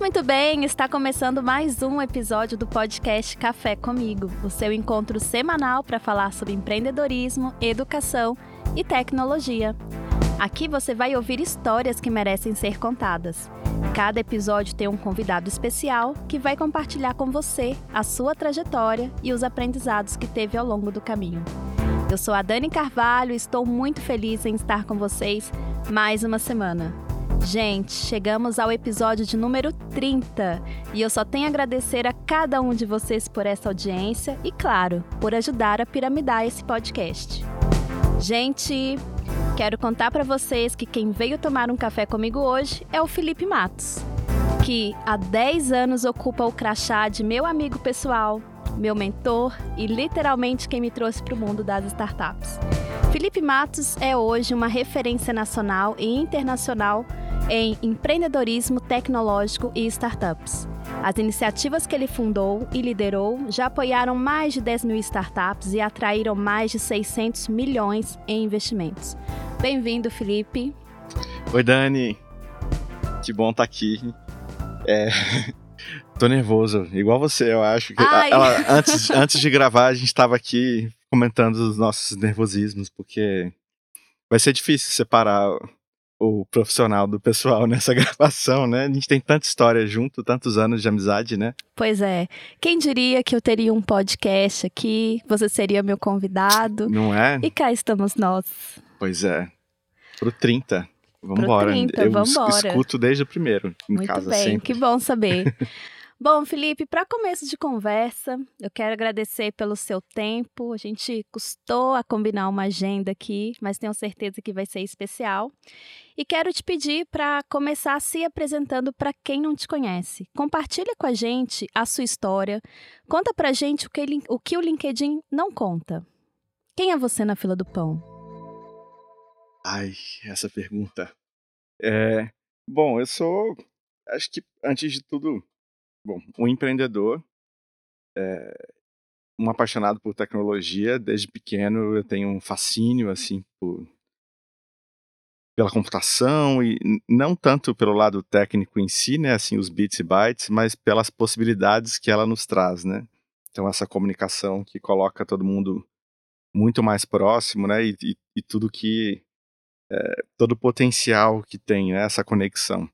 Muito bem, está começando mais um episódio do podcast Café Comigo, o seu encontro semanal para falar sobre empreendedorismo, educação e tecnologia. Aqui você vai ouvir histórias que merecem ser contadas. Cada episódio tem um convidado especial que vai compartilhar com você a sua trajetória e os aprendizados que teve ao longo do caminho. Eu sou a Dani Carvalho e estou muito feliz em estar com vocês mais uma semana. Gente, chegamos ao episódio de número 30 e eu só tenho a agradecer a cada um de vocês por essa audiência e, claro, por ajudar a piramidar esse podcast. Gente, quero contar para vocês que quem veio tomar um café comigo hoje é o Felipe Matos, que há 10 anos ocupa o crachá de meu amigo pessoal, meu mentor e literalmente quem me trouxe para o mundo das startups. Felipe Matos é hoje uma referência nacional e internacional em empreendedorismo tecnológico e startups. As iniciativas que ele fundou e liderou já apoiaram mais de 10 mil startups e atraíram mais de 600 milhões em investimentos. Bem-vindo, Felipe. Oi, Dani. Que bom estar tá aqui. É... Tô nervoso, igual você, eu acho. Que ela, antes, antes de gravar, a gente estava aqui comentando os nossos nervosismos, porque vai ser difícil separar o profissional do pessoal nessa gravação, né? A gente tem tanta história junto, tantos anos de amizade, né? Pois é. Quem diria que eu teria um podcast aqui, você seria meu convidado. Não é? E cá estamos nós. Pois é. Pro 30. Vamos embora. Eu vambora. escuto desde o primeiro em Muito casa bem, sempre. que bom saber. Bom, Felipe, para começo de conversa, eu quero agradecer pelo seu tempo. A gente custou a combinar uma agenda aqui, mas tenho certeza que vai ser especial. E quero te pedir para começar se apresentando para quem não te conhece. Compartilha com a gente a sua história. Conta para a gente o que, o que o LinkedIn não conta. Quem é você na fila do pão? Ai, essa pergunta. É, bom, eu sou, acho que antes de tudo, Bom, um empreendedor, é, um apaixonado por tecnologia. Desde pequeno eu tenho um fascínio assim por pela computação e não tanto pelo lado técnico em si, né, assim os bits e bytes, mas pelas possibilidades que ela nos traz, né? Então essa comunicação que coloca todo mundo muito mais próximo, né, e, e, e tudo que é, todo o potencial que tem né, essa conexão.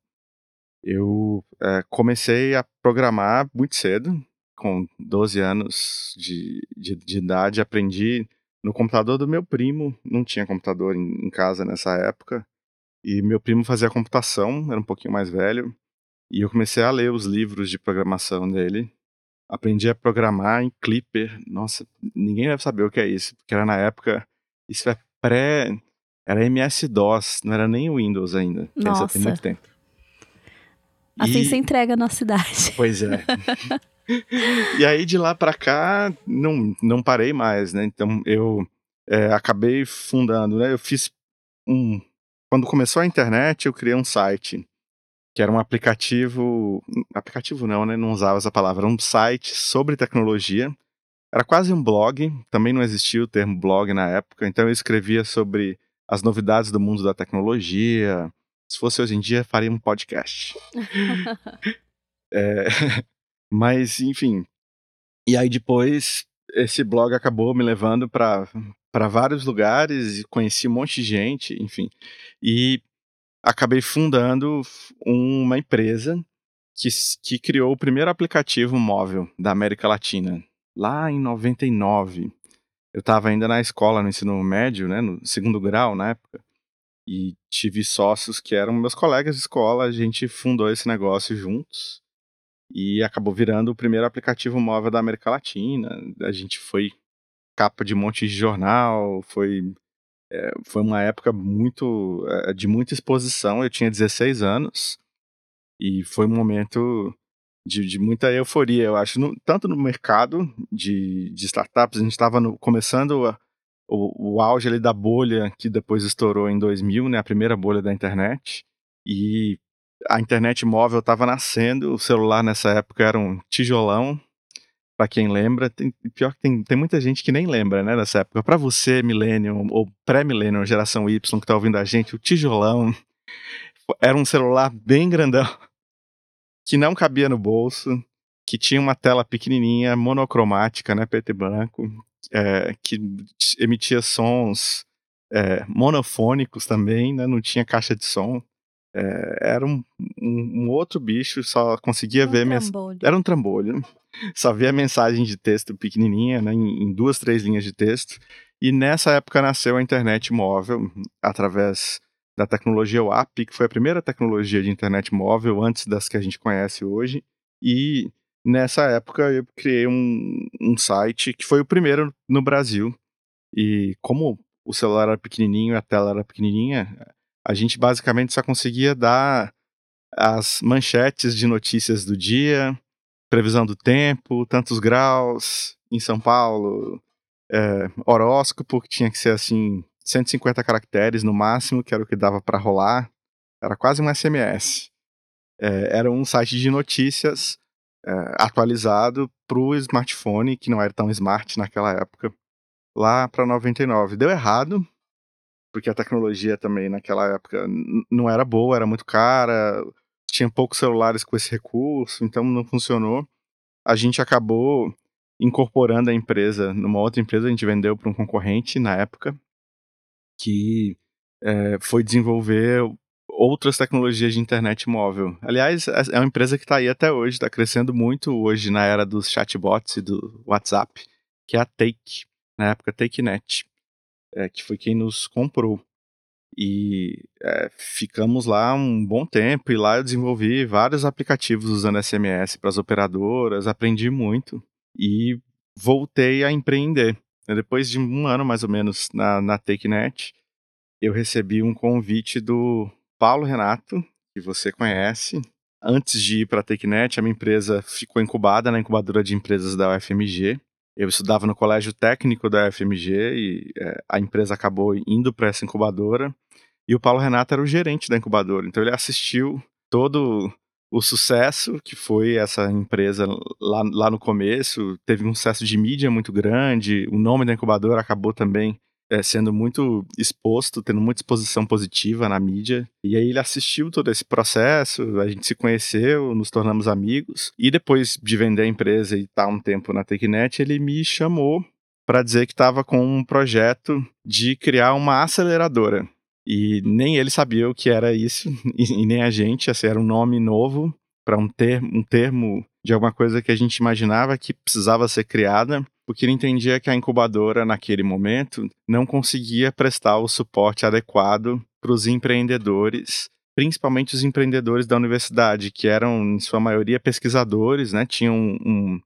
Eu é, comecei a programar muito cedo, com 12 anos de, de, de, idade. Aprendi no computador do meu primo, não tinha computador em, em casa nessa época. E meu primo fazia computação, era um pouquinho mais velho. E eu comecei a ler os livros de programação dele. Aprendi a programar em Clipper. Nossa, ninguém deve saber o que é isso, porque era na época. Isso é pré. Era MS-DOS, não era nem Windows ainda. Nossa. Tem muito tempo. Assim e... se entrega na cidade. Pois é. e aí de lá para cá não, não parei mais, né? Então eu é, acabei fundando, né? Eu fiz um. Quando começou a internet, eu criei um site que era um aplicativo. Aplicativo não, né? Não usava essa palavra. Um site sobre tecnologia. Era quase um blog. Também não existia o termo blog na época. Então eu escrevia sobre as novidades do mundo da tecnologia, se fosse hoje em dia, faria um podcast. é, mas, enfim. E aí depois, esse blog acabou me levando para vários lugares, conheci um monte de gente, enfim. E acabei fundando uma empresa que, que criou o primeiro aplicativo móvel da América Latina, lá em 99. Eu estava ainda na escola, no ensino médio, né, no segundo grau na época e tive sócios que eram meus colegas de escola, a gente fundou esse negócio juntos e acabou virando o primeiro aplicativo móvel da América Latina. A gente foi capa de um monte de jornal, foi é, foi uma época muito é, de muita exposição. Eu tinha 16 anos e foi um momento de, de muita euforia, eu acho, no, tanto no mercado de, de startups, a gente estava começando a, o, o auge ali da bolha que depois estourou em 2000, né, a primeira bolha da internet. E a internet móvel estava nascendo, o celular nessa época era um tijolão. Para quem lembra, tem, pior que tem, tem muita gente que nem lembra, né, dessa época. Para você, millennium ou pré-millennium, geração Y que tá ouvindo a gente, o tijolão era um celular bem grandão. que não cabia no bolso, que tinha uma tela pequenininha, monocromática, né, preto e branco, é, que emitia sons é, monofônicos também, né, não tinha caixa de som. É, era um, um, um, outro bicho, só conseguia um ver... Trambolho. Era um trambolho. Só via mensagem de texto pequenininha, né, em, em duas, três linhas de texto. E nessa época nasceu a internet móvel, através da tecnologia WAP, que foi a primeira tecnologia de internet móvel antes das que a gente conhece hoje. E nessa época eu criei um, um site que foi o primeiro no Brasil. E como o celular era pequenininho a tela era pequenininha, a gente basicamente só conseguia dar as manchetes de notícias do dia, previsão do tempo, tantos graus em São Paulo, é, horóscopo, que tinha que ser assim, 150 caracteres no máximo, que era o que dava para rolar. Era quase um SMS. É, era um site de notícias é, atualizado para o smartphone, que não era tão smart naquela época, lá para 99. Deu errado, porque a tecnologia também naquela época não era boa, era muito cara, tinha poucos celulares com esse recurso, então não funcionou. A gente acabou incorporando a empresa numa outra empresa, a gente vendeu para um concorrente na época, que é, foi desenvolver outras tecnologias de internet móvel. Aliás, é, é uma empresa que está aí até hoje, está crescendo muito hoje na era dos chatbots e do WhatsApp, que é a Take, na época TakeNet, é, que foi quem nos comprou. E é, ficamos lá um bom tempo, e lá eu desenvolvi vários aplicativos usando SMS para as operadoras, aprendi muito e voltei a empreender. Depois de um ano mais ou menos na, na TakeNet, eu recebi um convite do Paulo Renato, que você conhece. Antes de ir para a TakeNet, a minha empresa ficou incubada na incubadora de empresas da UFMG. Eu estudava no colégio técnico da UFMG e é, a empresa acabou indo para essa incubadora. E o Paulo Renato era o gerente da incubadora. Então ele assistiu todo o sucesso que foi essa empresa lá, lá no começo. Teve um sucesso de mídia muito grande. O nome da incubadora acabou também é, sendo muito exposto, tendo muita exposição positiva na mídia. E aí ele assistiu todo esse processo, a gente se conheceu, nos tornamos amigos. E depois de vender a empresa e estar um tempo na TechNet, ele me chamou para dizer que estava com um projeto de criar uma aceleradora. E nem ele sabia o que era isso, e, nem a gente, assim, era um nome novo para um, um termo de alguma coisa que a gente imaginava que precisava ser criada porque ele entendia que a incubadora, naquele momento, não conseguia prestar o suporte adequado para os empreendedores, principalmente os empreendedores da universidade, que eram, em sua maioria, pesquisadores, né, tinham um,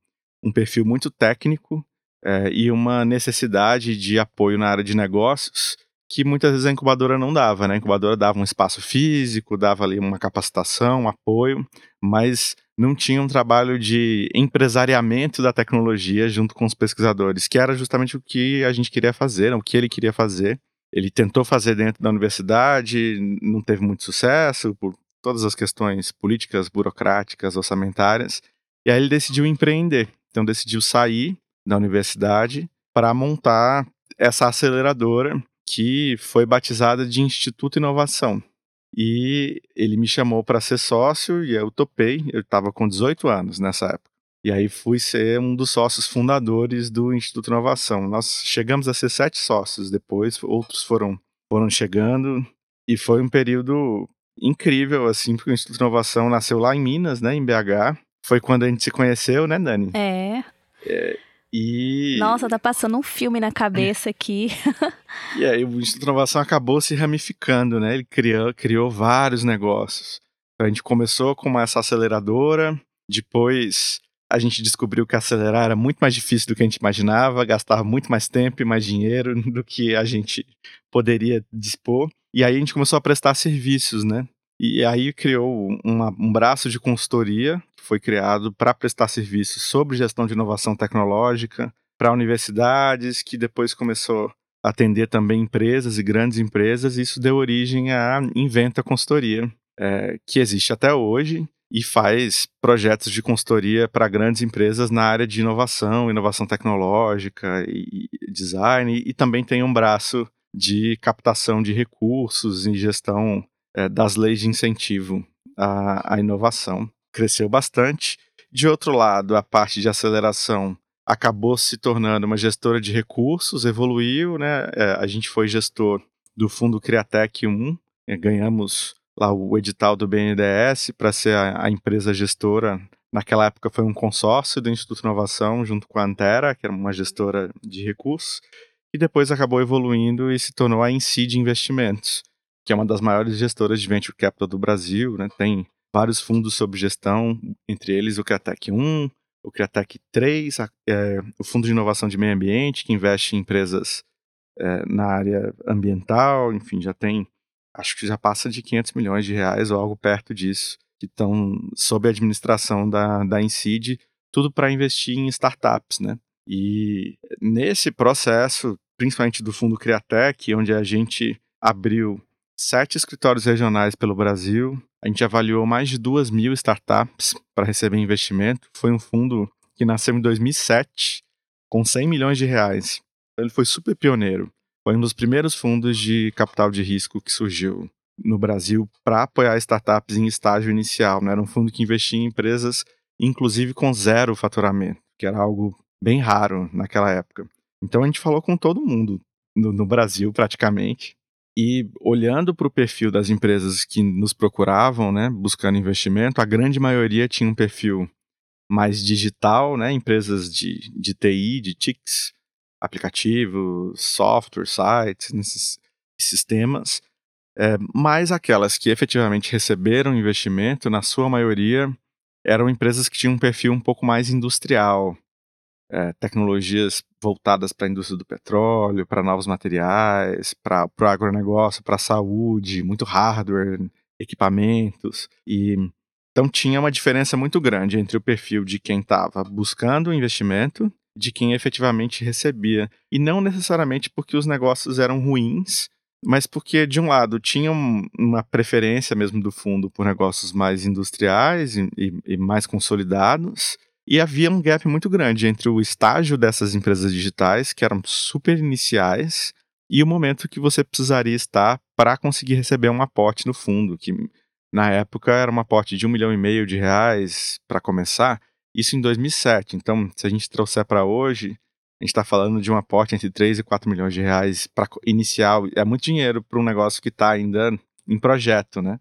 um perfil muito técnico é, e uma necessidade de apoio na área de negócios que muitas vezes a incubadora não dava, né? A incubadora dava um espaço físico, dava ali uma capacitação, um apoio, mas não tinha um trabalho de empresariamento da tecnologia junto com os pesquisadores, que era justamente o que a gente queria fazer, o que ele queria fazer. Ele tentou fazer dentro da universidade, não teve muito sucesso por todas as questões políticas, burocráticas, orçamentárias, e aí ele decidiu empreender. Então decidiu sair da universidade para montar essa aceleradora que foi batizada de Instituto Inovação. E ele me chamou para ser sócio e eu topei. Eu estava com 18 anos nessa época. E aí fui ser um dos sócios fundadores do Instituto Inovação. Nós chegamos a ser sete sócios depois, outros foram, foram chegando. E foi um período incrível, assim, porque o Instituto Inovação nasceu lá em Minas, né, em BH. Foi quando a gente se conheceu, né, Dani? É. é e... Nossa, tá passando um filme na cabeça aqui. e aí o Instituto de Inovação acabou se ramificando, né? Ele criou, criou vários negócios. Então, a gente começou com essa aceleradora, depois a gente descobriu que acelerar era muito mais difícil do que a gente imaginava, gastava muito mais tempo e mais dinheiro do que a gente poderia dispor. E aí a gente começou a prestar serviços, né? E aí criou uma, um braço de consultoria que foi criado para prestar serviços sobre gestão de inovação tecnológica para universidades, que depois começou a atender também empresas e grandes empresas. E isso deu origem à Inventa Consultoria, é, que existe até hoje e faz projetos de consultoria para grandes empresas na área de inovação, inovação tecnológica e design, e, também tem um braço de captação de recursos e gestão é, das leis de incentivo à, à inovação. cresceu bastante. De outro lado, a parte de aceleração acabou se tornando uma gestora de recursos, evoluiu, né? É, a gente foi gestor do fundo Criatec 1, é, ganhamos lá o edital do BNDES para ser a, a, empresa gestora. Naquela época foi um consórcio do Instituto Inovação junto com a Antera, que era uma gestora de recursos, e depois acabou evoluindo e se tornou a Incide Investimentos, que é uma das maiores gestoras de venture capital do Brasil, né? Tem vários fundos sob gestão, entre eles o Criatec 1, o Criatec 3, é, o Fundo de Inovação de Meio Ambiente, que investe em empresas é, na área ambiental, enfim, já tem, acho que já passa de 500 milhões de reais ou algo perto disso, que estão sob a administração da, da Incid, tudo para investir em startups, né? E nesse processo, principalmente do Fundo Criatec, onde a gente abriu sete escritórios regionais pelo Brasil. A gente avaliou mais de duas mil startups para receber investimento. Foi um fundo que nasceu em 2007 com 100 milhões de reais. Ele foi super pioneiro. Foi um dos primeiros fundos de capital de risco que surgiu no Brasil para apoiar startups em estágio inicial. Né? Era um fundo que investia em empresas, inclusive com zero faturamento, que era algo bem raro naquela época. Então a gente falou com todo mundo no, no Brasil, praticamente. E olhando para o perfil das empresas que nos procuravam, né, buscando investimento, a grande maioria tinha um perfil mais digital, né, empresas de, de TI, de TICs, aplicativos, software, sites, nesses sistemas, é, mas aquelas que efetivamente receberam investimento, na sua maioria, eram empresas que tinham um perfil um pouco mais industrial, é, tecnologias voltadas para a indústria do petróleo, para novos materiais, para o agronegócio, para a saúde, muito hardware, equipamentos. E então tinha uma diferença muito grande entre o perfil de quem estava buscando o investimento de quem efetivamente recebia. E não necessariamente porque os negócios eram ruins, mas porque, de um lado, tinha uma preferência mesmo do fundo por negócios mais industriais e, e mais consolidados, e havia um gap muito grande entre o estágio dessas empresas digitais, que eram super iniciais, e o momento que você precisaria estar para conseguir receber um aporte no fundo, que na época era um aporte de um milhão e meio de reais para começar, isso em 2007. Então, se a gente trouxer para hoje, a gente está falando de um aporte entre 3 e 4 milhões de reais para inicial. É muito dinheiro para um negócio que está ainda em projeto, né?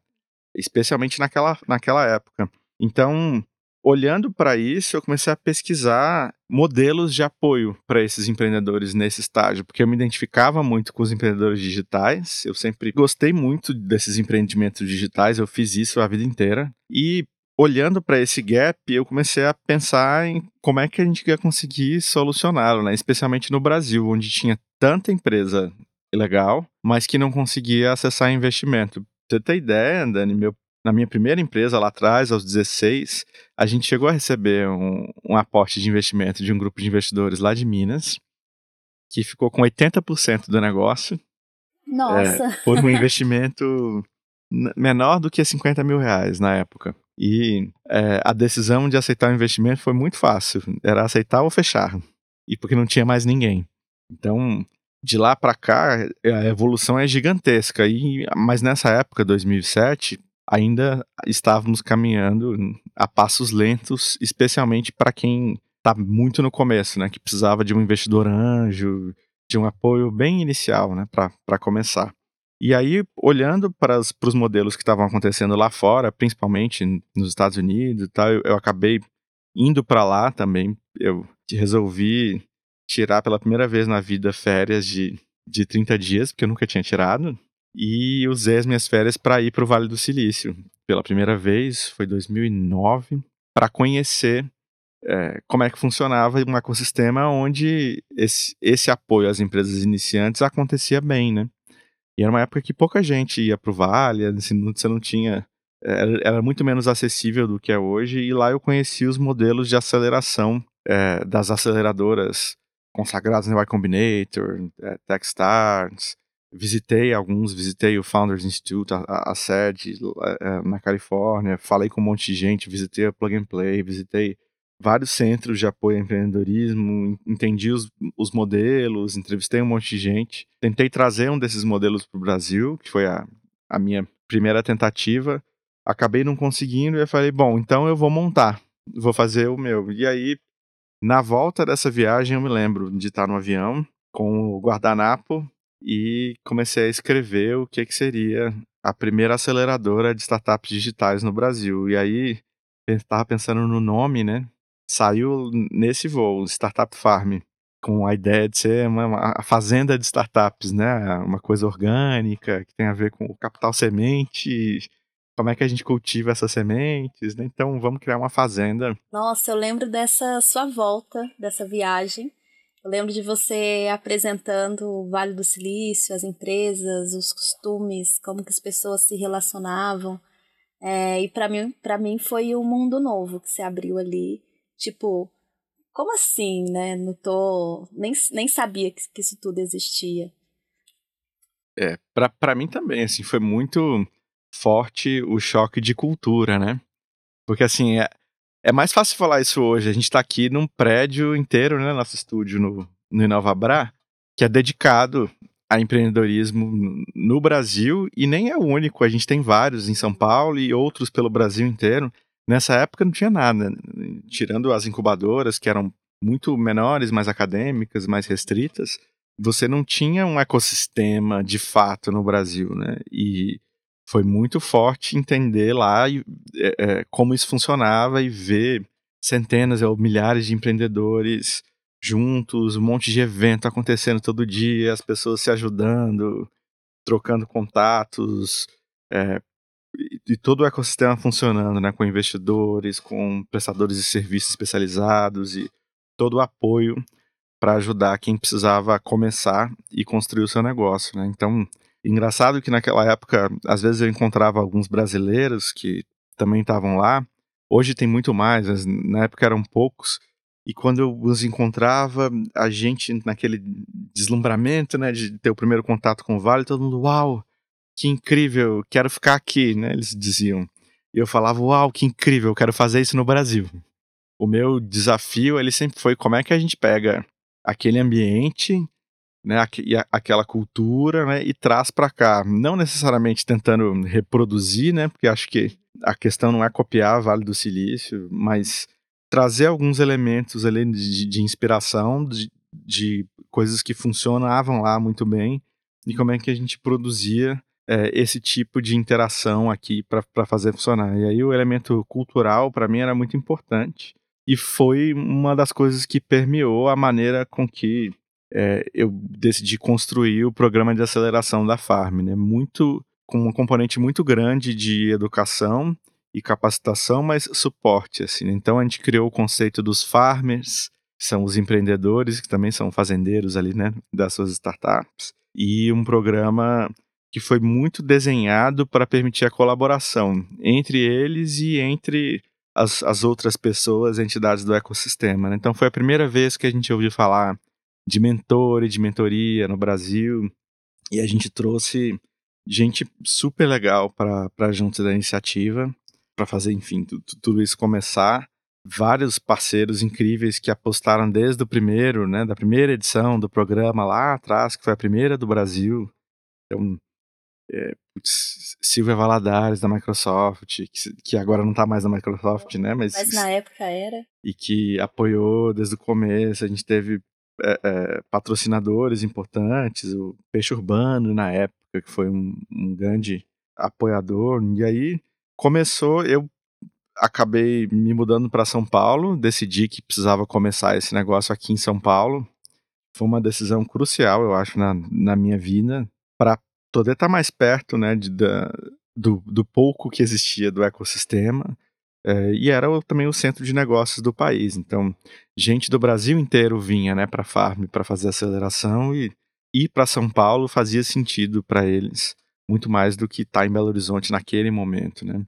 Especialmente naquela, naquela época. Então, olhando para isso, eu comecei a pesquisar modelos de apoio para esses empreendedores nesse estágio, porque eu me identificava muito com os empreendedores digitais. Eu sempre gostei muito desses empreendimentos digitais, eu fiz isso a vida inteira. E olhando para esse gap, eu comecei a pensar em como é que a gente ia conseguir solucioná-lo, né? especialmente no Brasil, onde tinha tanta empresa legal, mas que não conseguia acessar investimento. Pra você ter ideia, Dani, meu na minha primeira empresa lá atrás, aos 16, a gente chegou a receber um, um aporte de investimento de um grupo de investidores lá de Minas, que ficou com 80% do negócio. Nossa! É, por um investimento menor do que 50 mil reais na época. E é, a decisão de aceitar o investimento foi muito fácil. Era aceitar ou fechar. E porque não tinha mais ninguém. Então, de lá para cá, a evolução é gigantesca. E, mas nessa época, 2007, ainda estávamos caminhando a passos lentos, especialmente para quem está muito no começo, né, que precisava de um investidor anjo, de um apoio bem inicial, né, para começar. E aí, olhando para os modelos que estavam acontecendo lá fora, principalmente nos Estados Unidos e tal, eu, eu acabei indo para lá também. Eu resolvi tirar pela primeira vez na vida férias de, de 30 dias, porque eu nunca tinha tirado e usei as minhas férias para ir para o Vale do Silício. Pela primeira vez, foi 2009, para conhecer é, como é que funcionava um ecossistema onde esse, esse apoio às empresas iniciantes acontecia bem, né? E era uma época que pouca gente ia para o Vale, assim, você não tinha... Era, era, muito menos acessível do que é hoje, e lá eu conheci os modelos de aceleração é, das aceleradoras consagradas no Y Combinator, é, Techstars, visitei alguns, visitei o Founders Institute, a, a sede é, na Califórnia, falei com um monte de gente, visitei a Plug and Play, visitei vários centros de apoio ao empreendedorismo, entendi os, os modelos, entrevistei um monte de gente, tentei trazer um desses modelos para o Brasil, que foi a, a minha primeira tentativa, acabei não conseguindo e eu falei, bom, então eu vou montar, vou fazer o meu. E aí, na volta dessa viagem, eu me lembro de estar no avião com o guardanapo e comecei a escrever o que, que seria a primeira aceleradora de startups digitais no Brasil. E aí, estava pensando no nome, né? Saiu nesse voo, Startup Farm, com a ideia de ser uma, uma fazenda de startups, né? Uma coisa orgânica, que tem a ver com o capital semente, como é que a gente cultiva essas sementes, né? Então vamos criar uma fazenda. Nossa, eu lembro dessa sua volta, dessa viagem. Eu lembro de você apresentando o Vale do Silício, as empresas, os costumes, como que as pessoas se relacionavam. É, e para mim, para mim foi um mundo novo que se abriu ali. Tipo, como assim, né? Não tô. Nem, nem sabia que, que isso tudo existia. É, pra mim também, assim, foi muito forte o choque de cultura, né? Porque, assim, é, é mais fácil falar isso hoje. A gente tá aqui num prédio inteiro, né? Nosso estúdio no, no Inovabra, que é dedicado a empreendedorismo no Brasil e nem é o único. A gente tem vários em São Paulo e outros pelo Brasil inteiro. Nessa época não tinha nada, tirando as incubadoras que eram muito menores, mais acadêmicas, mais restritas, você não tinha um ecossistema de fato no Brasil, né? E foi muito forte entender lá é, é, como isso funcionava e ver centenas ou milhares de empreendedores juntos, um monte de evento acontecendo todo dia, as pessoas se ajudando, trocando contatos, é, e todo o ecossistema funcionando, né, com investidores, com prestadores de serviços especializados e todo o apoio para ajudar quem precisava começar e construir o seu negócio, né? Então, engraçado que naquela época, às vezes eu encontrava alguns brasileiros que também estavam lá. Hoje tem muito mais, mas na época eram poucos. E quando eu os encontrava, a gente naquele deslumbramento, né, de ter o primeiro contato com o Vale, todo mundo, uau, que incrível, quero ficar aqui, né? Eles diziam. E eu falava, uau, que incrível, quero fazer isso no Brasil. O meu desafio, ele sempre foi como é que a gente pega aquele ambiente, né, aquela cultura, né, e traz para cá, não necessariamente tentando reproduzir, né, porque acho que a questão não é copiar Vale do Silício, mas trazer alguns elementos ali de, de inspiração, de, de coisas que funcionavam lá muito bem, e como é que a gente produzia é, esse tipo de interação aqui para fazer funcionar. E aí o elemento cultural para mim era muito importante e foi uma das coisas que permeou a maneira com que é, eu decidi construir o programa de aceleração da Farm, né? Muito com um componente muito grande de educação e capacitação, mas suporte assim. Né? Então a gente criou o conceito dos farmers, que são os empreendedores que também são fazendeiros ali, né, das suas startups, e um programa que foi muito desenhado para permitir a colaboração entre eles e entre as, as outras pessoas, entidades do ecossistema. Né? Então foi a primeira vez que a gente ouviu falar de mentor e de mentoria no Brasil e a gente trouxe gente super legal para junto da iniciativa para fazer, enfim, tudo, tudo isso começar vários parceiros incríveis que apostaram desde o primeiro, né, da primeira edição do programa lá atrás, que foi a primeira do Brasil. Então, é, putz, Silvia Valadares da Microsoft, que, que agora não está mais na Microsoft, né? Mas, mas na época era. E que apoiou desde o começo. A gente teve é, é, patrocinadores importantes, o Peixe Urbano na época, que foi um, um grande apoiador. E aí começou, eu acabei me mudando para São Paulo, decidi que precisava começar esse negócio aqui em São Paulo. Foi uma decisão crucial, eu acho, na, na minha vida, para poder estar tá mais perto né, de, da, do, do pouco que existia do ecossistema. É, e era o, também o centro de negócios do país. Então, gente do Brasil inteiro vinha né, para a Farm para fazer aceleração e ir para São Paulo fazia sentido para eles, muito mais do que estar tá em Belo Horizonte naquele momento. Né?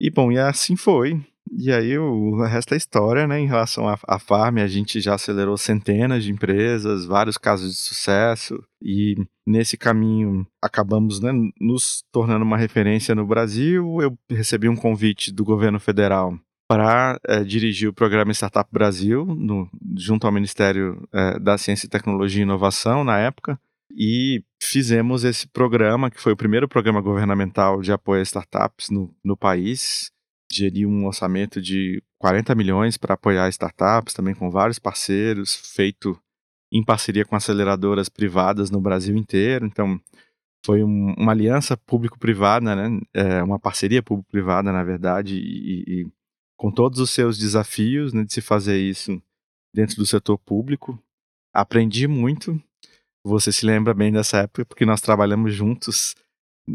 E bom, e assim foi. E aí o resto é história, né? Em relação à, Farm, a gente já acelerou centenas de empresas, vários casos de sucesso, e nesse caminho acabamos né, nos tornando uma referência no Brasil. Eu recebi um convite do governo federal para é, dirigir o programa Startup Brasil, no, junto ao Ministério é, da Ciência, Tecnologia e Inovação, na época, e fizemos esse programa, que foi o primeiro programa governamental de apoio a startups no, no país. Geri um orçamento de 40 milhões para apoiar startups, também com vários parceiros, feito em parceria com aceleradoras privadas no Brasil inteiro. Então, foi um, uma aliança público-privada, né? É, uma parceria público-privada, na verdade, e, e, com todos os seus desafios né, de se fazer isso dentro do setor público. Aprendi muito. Você se lembra bem dessa época, porque nós trabalhamos juntos,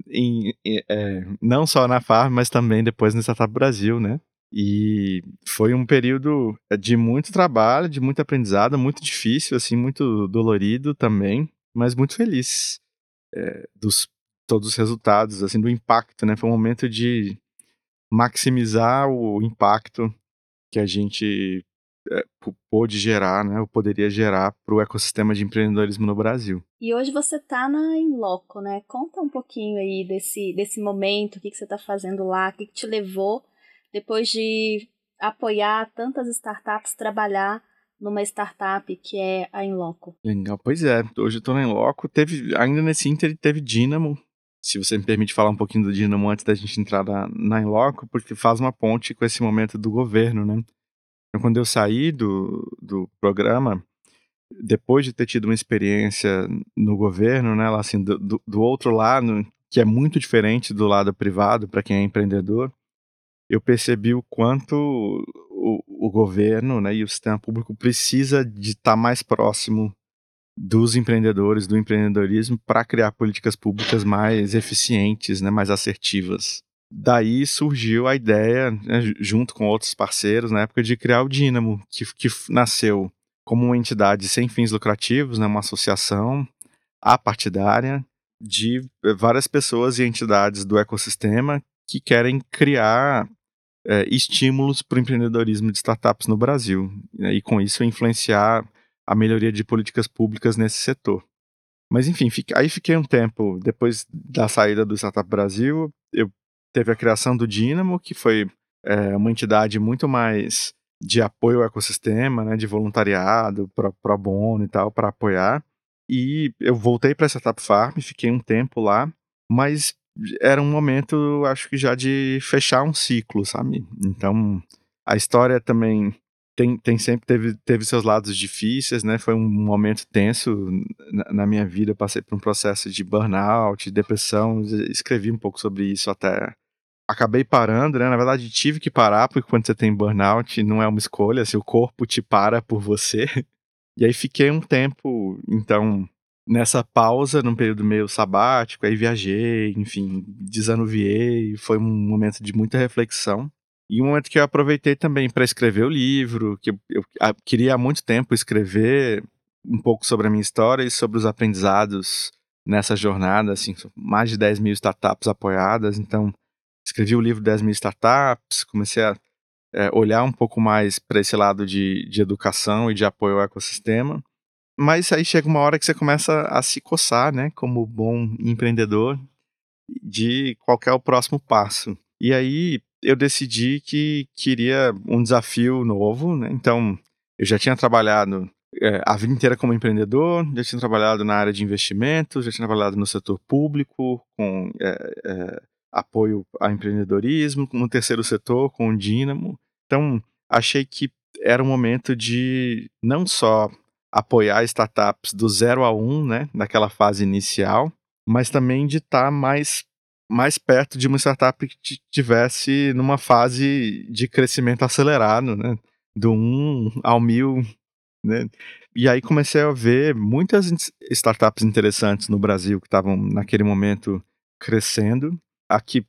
em, é, não só na Farm, mas também depois no Startup Brasil, né? E foi um período de muito trabalho, de muito aprendizado, muito difícil, assim, muito dolorido também, mas muito feliz é, dos todos os resultados, assim, do impacto, né? Foi um momento de maximizar o impacto que a gente é, pôde gerar, né? Ou poderia gerar para o ecossistema de empreendedorismo no Brasil. E hoje você está na Inloco, né? Conta um pouquinho aí desse, desse momento, o que, que você está fazendo lá, o que, que te levou depois de apoiar tantas startups trabalhar numa startup que é a Inloco. Legal, pois é. Hoje eu tô na Inloco. Teve, ainda nesse Inter teve Dynamo. Se você me permite falar um pouquinho do Dynamo antes da gente entrar na, na Inloco, porque faz uma ponte com esse momento do governo, né? Então, quando eu saí do, do programa, depois de ter tido uma experiência no governo, né, assim, do, do, do outro lado, que é muito diferente do lado privado para quem é empreendedor, eu percebi o quanto o, o governo né, e o sistema público precisa de estar tá mais próximo dos empreendedores, do empreendedorismo, para criar políticas públicas mais eficientes, né, mais assertivas. Daí surgiu a ideia, né, junto com outros parceiros, na época, de criar o Dínamo, que, que nasceu como uma entidade sem fins lucrativos, né, uma associação apartidária de várias pessoas e entidades do ecossistema que querem criar é, estímulos para o empreendedorismo de startups no Brasil né, e com isso influenciar a melhoria de políticas públicas nesse setor. Mas enfim, aí fiquei um tempo depois da saída do Startup Brasil, eu teve a criação do Dynamo, que foi é, uma entidade muito mais de apoio ao ecossistema, né, de voluntariado, pro, pro bono e tal, para apoiar. E eu voltei para a Startup Farm, fiquei um tempo lá, mas era um momento, acho que já de fechar um ciclo, sabe? Então, a história também tem, tem sempre teve, teve seus lados difíceis, né? Foi um momento tenso na, na minha vida. Eu passei por um processo de burnout, de depressão. Escrevi um pouco sobre isso até. Acabei parando, né? Na verdade, tive que parar, porque quando você tem burnout, não é uma escolha, se o corpo te para por você. E aí fiquei um tempo, então, nessa pausa, num período meio sabático, aí viajei, enfim, desanuviei, foi um momento de muita reflexão. E um momento que eu aproveitei também para escrever o livro, que eu, eu, eu, queria há muito tempo escrever um pouco sobre a minha história e sobre os aprendizados nessa jornada, assim, mais de 10 mil startups apoiadas, então escrevi o livro 10 mil startups, comecei a é, olhar um pouco mais para esse lado de, de educação e de apoio ao ecossistema, mas aí chega uma hora que você começa a se coçar, né, como bom empreendedor, de qual é o próximo passo. E aí eu decidi que queria um desafio novo, né? Então, eu já tinha trabalhado é, a vida inteira como empreendedor, já tinha trabalhado na área de investimentos, já tinha trabalhado no setor público, com é, é, apoio a empreendedorismo, no terceiro setor, com o Dínamo. Então, achei que era o momento de não só apoiar startups do zero a um, né, naquela fase inicial, mas também de estar tá mais, mais perto de uma startup que tivesse numa fase de crescimento acelerado, né, do um ao mil, né, e aí comecei a ver muitas startups interessantes no Brasil que estavam naquele momento crescendo. A que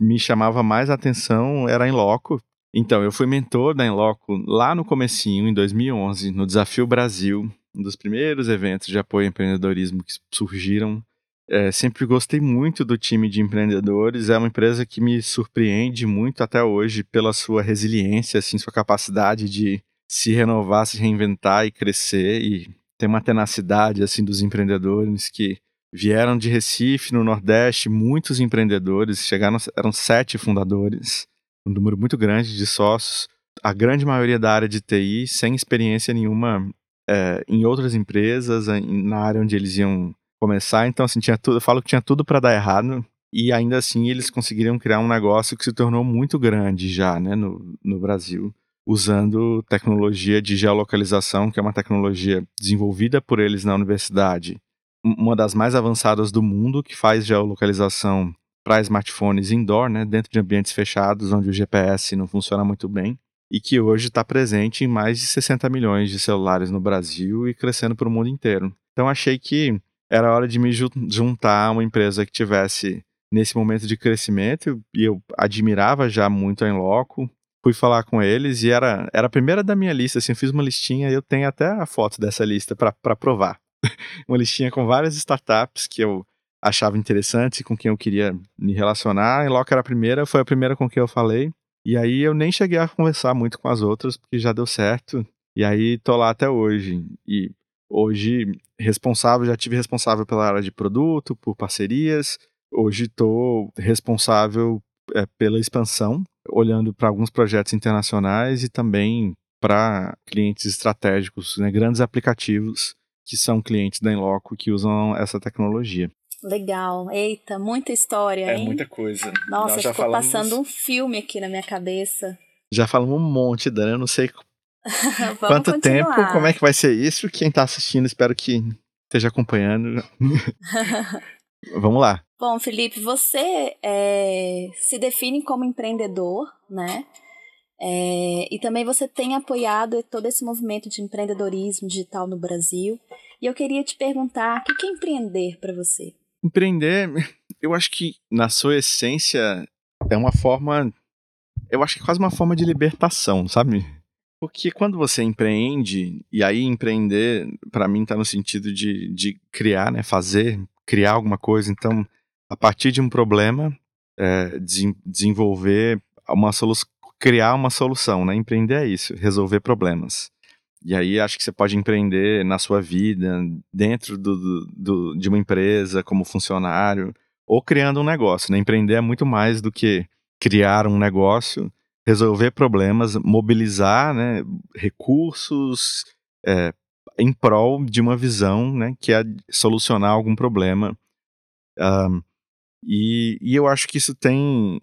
me chamava mais atenção era a Inloco, então, eu fui mentor da Enloco lá no comecinho, em 2011, no Desafio Brasil, um dos primeiros eventos de apoio ao empreendedorismo que surgiram. É, sempre gostei muito do time de empreendedores. É uma empresa que me surpreende muito até hoje pela sua resiliência, assim, sua capacidade de se renovar, se reinventar e crescer. E tem uma tenacidade assim dos empreendedores que vieram de Recife, no Nordeste, muitos empreendedores. Chegaram, eram sete fundadores um número muito grande de sócios, a grande maioria da área de TI, sem experiência nenhuma é, em outras empresas, na área onde eles iam começar. Então, assim, tinha tudo, eu falo que tinha tudo para dar errado. E ainda assim eles conseguiram criar um negócio que se tornou muito grande já, né, no, no Brasil, usando tecnologia de geolocalização, que é uma tecnologia desenvolvida por eles na universidade, uma das mais avançadas do mundo, que faz geolocalização para smartphones indoor, né, dentro de ambientes fechados, onde o GPS não funciona muito bem, e que hoje está presente em mais de 60 milhões de celulares no Brasil e crescendo para o mundo inteiro. Então achei que era hora de me juntar a uma empresa que tivesse nesse momento de crescimento e eu admirava já muito a Enloco. Fui falar com eles e era, era a primeira da minha lista, assim, eu fiz uma listinha e eu tenho até a foto dessa lista para provar. uma listinha com várias startups que eu achava interessantes e com quem eu queria me relacionar. A Enloco era a primeira, foi a primeira com quem eu falei. E aí eu nem cheguei a conversar muito com as outras, porque já deu certo. E aí tô lá até hoje. E hoje responsável, já tive responsável pela área de produto, por parcerias. Hoje estou responsável é, pela expansão, olhando para alguns projetos internacionais e também para clientes estratégicos, né, grandes aplicativos que são clientes da Enloco que usam essa tecnologia. Legal. Eita, muita história, é hein? É muita coisa. Nossa, ficou falamos... passando um filme aqui na minha cabeça. Já falamos um monte, Dani. Eu não sei quanto continuar. tempo, como é que vai ser isso. Quem está assistindo, espero que esteja acompanhando. Vamos lá. Bom, Felipe, você é, se define como empreendedor, né? É, e também você tem apoiado todo esse movimento de empreendedorismo digital no Brasil. E eu queria te perguntar, o que é empreender para você? Empreender, eu acho que na sua essência é uma forma, eu acho que é quase uma forma de libertação, sabe? Porque quando você empreende, e aí empreender, para mim, está no sentido de, de criar, né? Fazer, criar alguma coisa. Então, a partir de um problema, é, de, desenvolver uma solução, criar uma solução, né? Empreender é isso, resolver problemas. E aí acho que você pode empreender na sua vida, dentro do, do, de uma empresa, como funcionário, ou criando um negócio. Né? Empreender é muito mais do que criar um negócio, resolver problemas, mobilizar né, recursos é, em prol de uma visão né, que é solucionar algum problema. Um, e, e eu acho que isso tem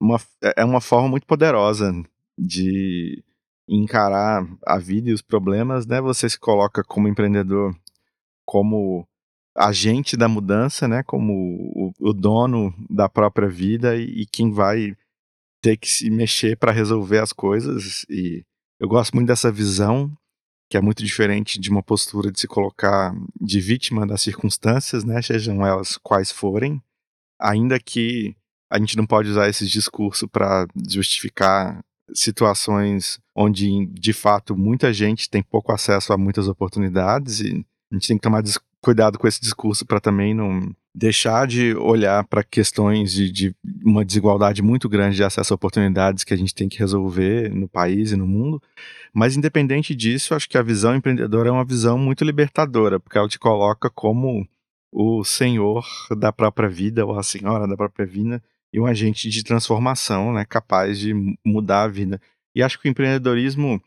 uma, é uma forma muito poderosa de encarar a vida e os problemas, né? Você se coloca como empreendedor, como agente da mudança, né? Como o, o dono da própria vida e, e, quem vai ter que se mexer para resolver as coisas. E eu gosto muito dessa visão que é muito diferente de uma postura de se colocar de vítima das circunstâncias, né? Sejam elas quais forem, ainda que a gente não pode usar esse discurso para justificar situações onde, de fato, muita gente tem pouco acesso a muitas oportunidades e a gente tem que tomar cuidado com esse discurso para também não deixar de olhar para questões de, de, uma desigualdade muito grande de acesso a oportunidades que a gente tem que resolver no país e no mundo. Mas, independente disso, acho que a visão empreendedora é uma visão muito libertadora, porque ela te coloca como o senhor da própria vida ou a senhora da própria vida e um agente de transformação, né, capaz de mudar a vida. E acho que o empreendedorismo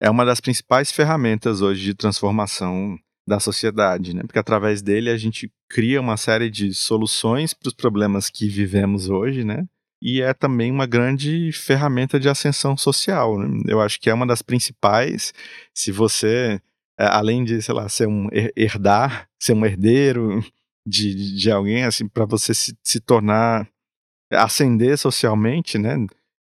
é uma das principais ferramentas hoje de transformação da sociedade, né? Porque através dele a gente cria uma série de soluções para os problemas que vivemos hoje, né? E é também uma grande ferramenta de ascensão social. Né? Eu acho que é uma das principais. Se você, além de, sei lá, ser um herdar, ser um herdeiro de, de alguém, assim, para você se, se tornar ascender socialmente, né?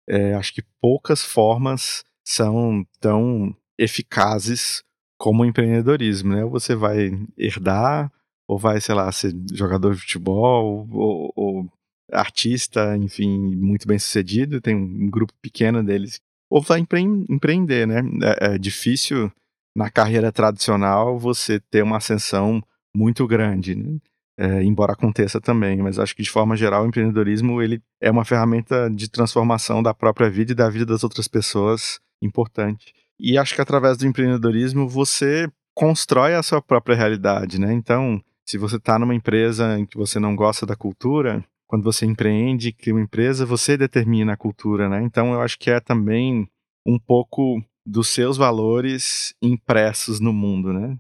É, acho que poucas formas são tão eficazes como o empreendedorismo, né? Ou você vai herdar, ou vai, sei lá, ser jogador de futebol, ou, ou artista, enfim, muito bem sucedido, tem um grupo pequeno deles, ou vai empre empreender, né? É, é difícil na carreira tradicional você ter uma ascensão muito grande, né? é, embora aconteça também, mas acho que de forma geral o empreendedorismo ele é uma ferramenta de transformação da própria vida e da vida das outras pessoas importante. E acho que através do empreendedorismo você constrói a sua própria realidade, né? Então, se você está numa empresa em que você não gosta da cultura, quando você empreende, cria uma empresa, você determina a cultura, né? Então, eu acho que é também um pouco dos seus valores impressos no mundo, né?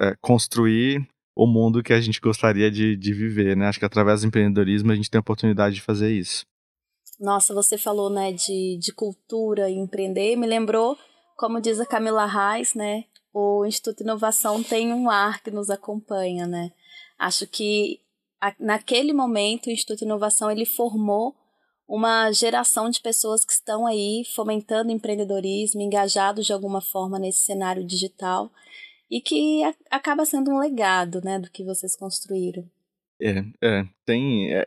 É, construir o mundo que a gente gostaria de, de viver, né? Acho que através do empreendedorismo a gente tem a oportunidade de fazer isso. Nossa, você falou, né, de, de cultura e empreender, me lembrou, como diz a Camila Reis, né, o Instituto Inovação tem um ar que nos acompanha, né? Acho que a, naquele momento o Instituto Inovação ele formou uma geração de pessoas que estão aí fomentando empreendedorismo, engajados de alguma forma nesse cenário digital e que a, acaba sendo um legado, né, do que vocês construíram. É, é, tem. É,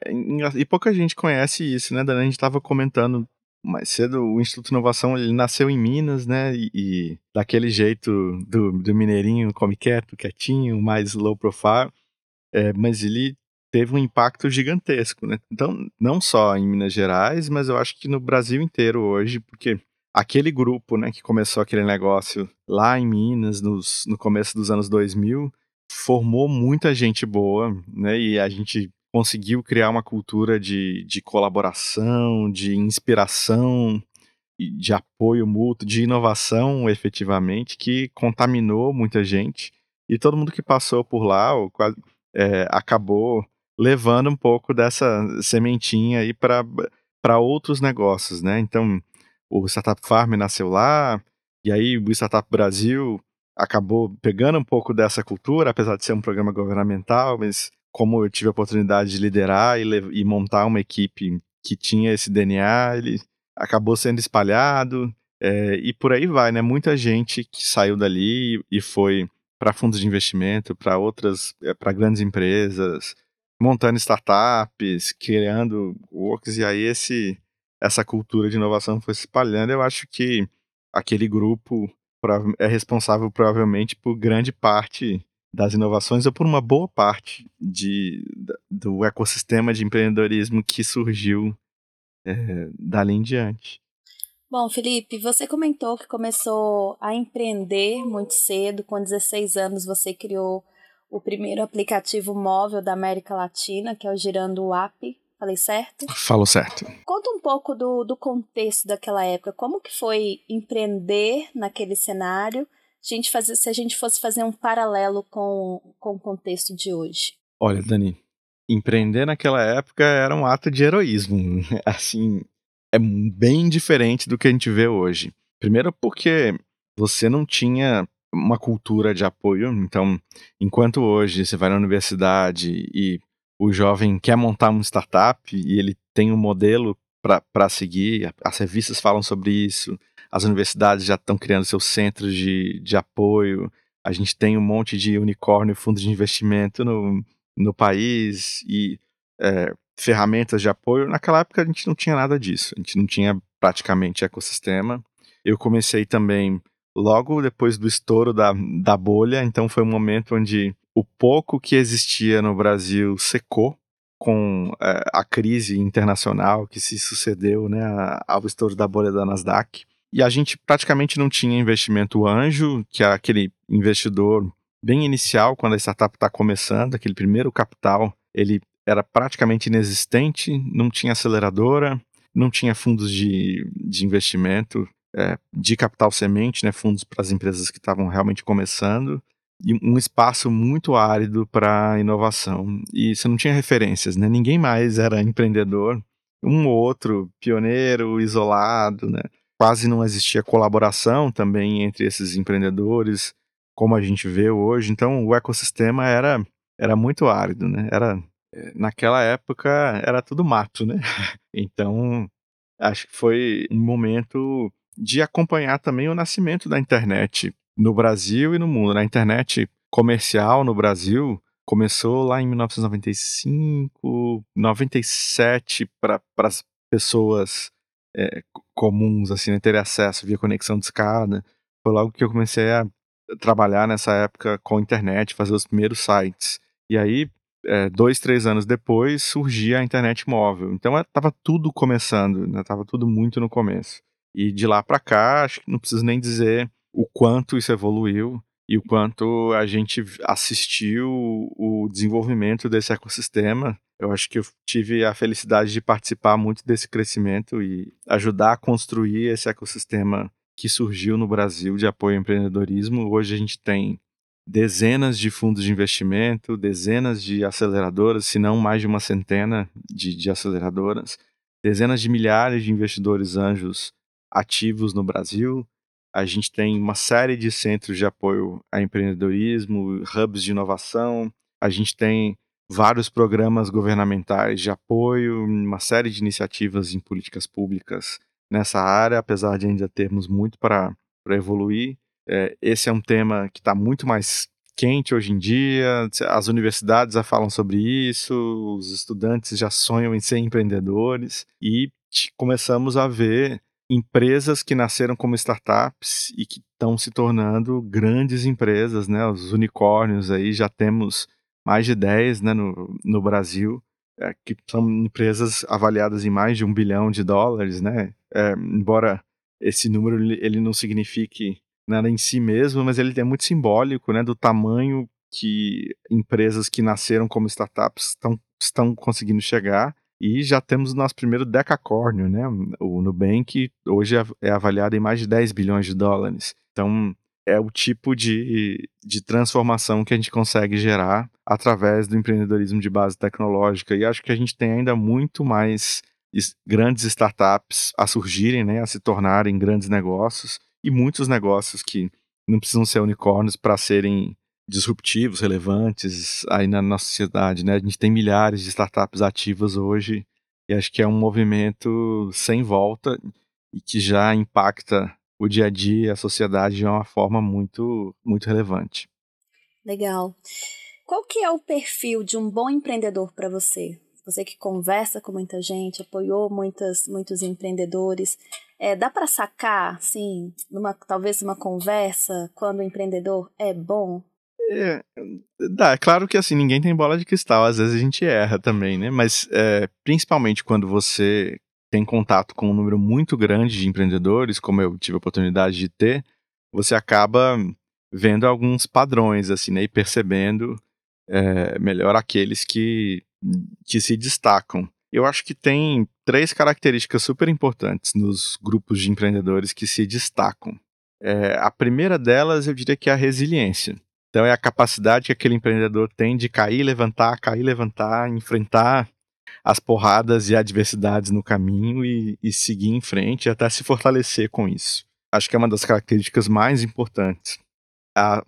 e pouca gente conhece isso, né, Dani? A gente estava comentando mais cedo, o Instituto Inovação ele nasceu em Minas, né? E, e daquele jeito do, do mineirinho, come quieto, quietinho, mais low profile. É, mas ele teve um impacto gigantesco, né? Então, não só em Minas Gerais, mas eu acho que no Brasil inteiro hoje, porque aquele grupo, né, que começou aquele negócio lá em Minas, nos, no começo dos anos 2000, formou muita gente boa, né, e a gente conseguiu criar uma cultura de, de colaboração, de inspiração, de apoio mútuo, de inovação, efetivamente, que contaminou muita gente. E todo mundo que passou por lá ou, é, acabou levando um pouco dessa sementinha aí para outros negócios, né? Então, o Startup Farm nasceu lá, e aí o Startup Brasil acabou pegando um pouco dessa cultura, apesar de ser um programa governamental, mas como eu tive a oportunidade de liderar e, e montar uma equipe que tinha esse DNA, ele acabou sendo espalhado, é, e por aí vai, né? Muita gente que saiu dali e foi para fundos de investimento, para outras, é, para grandes empresas, montando startups, criando works, e aí esse essa cultura de inovação foi se espalhando, eu acho que aquele grupo é responsável provavelmente por grande parte das inovações ou por uma boa parte de, do ecossistema de empreendedorismo que surgiu é, dali em diante. Bom, Felipe, você comentou que começou a empreender muito cedo. Com 16 anos, você criou o primeiro aplicativo móvel da América Latina, que é o Girando App. Falei certo? Falou certo. Conta um pouco do, do contexto daquela época. Como que foi empreender naquele cenário? A gente fazer, se a gente fosse fazer um paralelo com, com o contexto de hoje. Olha, Dani, empreender naquela época era um ato de heroísmo. Assim, é bem diferente do que a gente vê hoje. Primeiro porque você não tinha uma cultura de apoio. Então, enquanto hoje você vai na universidade e o jovem quer montar uma startup e ele tem um modelo para seguir, as revistas falam sobre isso, as universidades já estão criando seus centros de, de apoio, a gente tem um monte de unicórnio, fundos de investimento no, no país e é, ferramentas de apoio. Naquela época a gente não tinha nada disso, a gente não tinha praticamente ecossistema. Eu comecei também logo depois do estouro da, da bolha, então foi um momento onde o pouco que existia no Brasil secou com é, a crise internacional que se sucedeu né, ao estouro da bolha da Nasdaq. E a gente praticamente não tinha investimento anjo, que é aquele investidor bem inicial, quando a startup está começando, aquele primeiro capital, ele era praticamente inexistente, não tinha aceleradora, não tinha fundos de, de investimento é, de capital semente, né, fundos para as empresas que estavam realmente começando, e um espaço muito árido para inovação. E você não tinha referências, né? ninguém mais era empreendedor, um ou outro pioneiro, isolado, né? quase não existia colaboração também entre esses empreendedores, como a gente vê hoje. Então o ecossistema era, era muito árido, né? Era, é, naquela época era tudo mato, né? Então acho que foi um momento de acompanhar também o nascimento da internet no Brasil e no mundo. Na internet comercial no Brasil começou lá em 1995, 97 para as pessoas é, comuns assim né, terem acesso via conexão de escada. Foi logo que eu comecei a trabalhar nessa época com a internet, fazer os primeiros sites. E aí, é, dois, três anos depois, surgia a internet móvel. Então estava tudo começando, estava né, tudo muito no começo. E de lá para cá, acho que não preciso nem dizer o quanto isso evoluiu e o quanto a gente assistiu o desenvolvimento desse ecossistema. Eu acho que eu tive a felicidade de participar muito desse crescimento e ajudar a construir esse ecossistema que surgiu no Brasil de apoio ao empreendedorismo. Hoje a gente tem dezenas de fundos de investimento, dezenas de aceleradoras, se não mais de uma centena de, de aceleradoras, dezenas de milhares de investidores anjos ativos no Brasil. A gente tem uma série de centros de apoio a empreendedorismo, hubs de inovação. A gente tem vários programas governamentais de apoio, uma série de iniciativas em políticas públicas nessa área, apesar de ainda termos muito para evoluir. É, esse é um tema que está muito mais quente hoje em dia, as universidades já falam sobre isso, os estudantes já sonham em ser empreendedores e começamos a ver empresas que nasceram como startups e que estão se tornando grandes empresas, né? Os unicórnios aí já temos mais de 10 né, no, no Brasil, é, que são empresas avaliadas em mais de um bilhão de dólares, né? É, embora esse número ele não signifique nada em si mesmo, mas ele é muito simbólico, né, do tamanho que empresas que nasceram como startups estão, estão conseguindo chegar. E já temos o nosso primeiro decacórnio, né? O Nubank hoje é, é avaliado em mais de 10 bilhões de dólares. Então, é o tipo de, de transformação que a gente consegue gerar através do empreendedorismo de base tecnológica. E acho que a gente tem ainda muito mais grandes startups a surgirem, né, a se tornarem grandes negócios e muitos negócios que não precisam ser unicórnios para serem disruptivos, relevantes aí na nossa sociedade, né? A gente tem milhares de startups ativas hoje e acho que é um movimento sem volta e que já impacta o dia a dia, a sociedade de uma forma muito muito relevante. Legal. Qual que é o perfil de um bom empreendedor para você? Você que conversa com muita gente, apoiou muitas, muitos empreendedores, é, dá para sacar, sim, numa, talvez uma conversa, quando o empreendedor é bom? É, dá, é claro que assim, ninguém tem bola de cristal, às vezes a gente erra também, né? Mas é, principalmente quando você tem contato com um número muito grande de empreendedores, como eu tive a oportunidade de ter, você acaba vendo alguns padrões, assim, né? E percebendo é, melhor aqueles que, que se destacam. Eu acho que tem três características super importantes nos grupos de empreendedores que se destacam. É, a primeira delas, eu diria que é a resiliência. Então, é a capacidade que aquele empreendedor tem de cair, levantar, cair, levantar, enfrentar as porradas e adversidades no caminho e, e seguir em frente até se fortalecer com isso. Acho que é uma das características mais importantes.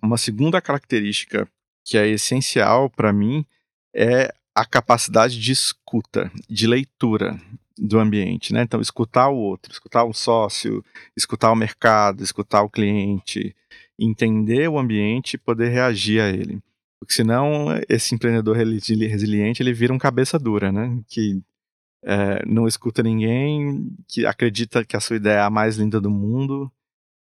Uma segunda característica que é essencial para mim é a capacidade de escuta, de leitura do ambiente, né? Então, escutar o outro, escutar o sócio, escutar o mercado, escutar o cliente, entender o ambiente e poder reagir a ele. Porque senão, esse empreendedor resiliente, ele vira um cabeça dura, né? Que é, não escuta ninguém, que acredita que a sua ideia é a mais linda do mundo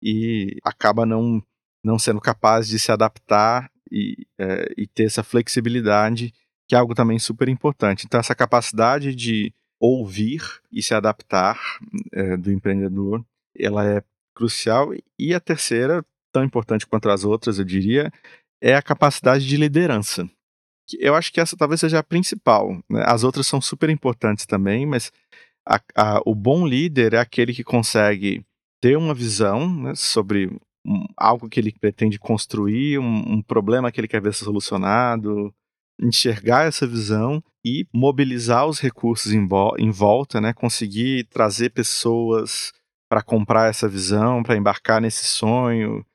e acaba não, não sendo capaz de se adaptar e, é, e ter essa flexibilidade, que é algo também super importante. Então, essa capacidade de ouvir e se adaptar é, do empreendedor, ela é crucial. E a terceira, tão importante quanto as outras, eu diria, é a capacidade de liderança. Eu acho que essa talvez seja a principal. Né? As outras são super importantes também, mas a, a, o bom líder é aquele que consegue ter uma visão né, sobre um, algo que ele pretende construir, um, um, problema que ele quer ver solucionado, enxergar essa visão e mobilizar os recursos em, em volta, né? conseguir trazer pessoas para comprar essa visão, para embarcar nesse sonho,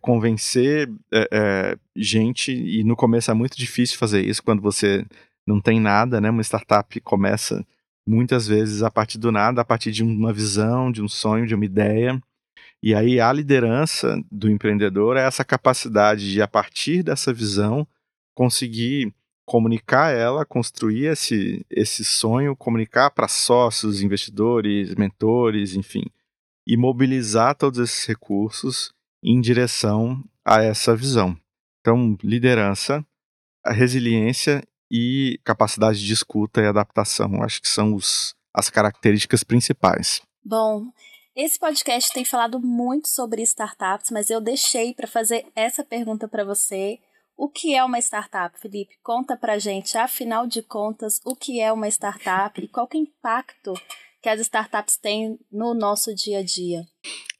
convencer é, é, gente, e no começo é muito difícil fazer isso quando você não tem nada, né? Uma startup começa muitas vezes a partir do nada, a partir de uma visão, de um sonho, de uma ideia. E aí a liderança do empreendedor é essa capacidade de, a partir dessa visão, conseguir comunicar ela, construir esse, esse sonho, comunicar para sócios, investidores, mentores, enfim, e mobilizar todos esses recursos em direção a essa visão. Então, liderança, resiliência e capacidade de escuta e adaptação, acho que são os, as características principais. Bom, esse podcast tem falado muito sobre startups, mas eu deixei para fazer essa pergunta para você. O que é uma startup, Felipe? Conta pra gente, afinal de contas, o que é uma startup e qual é o impacto que as startups têm no nosso dia a dia?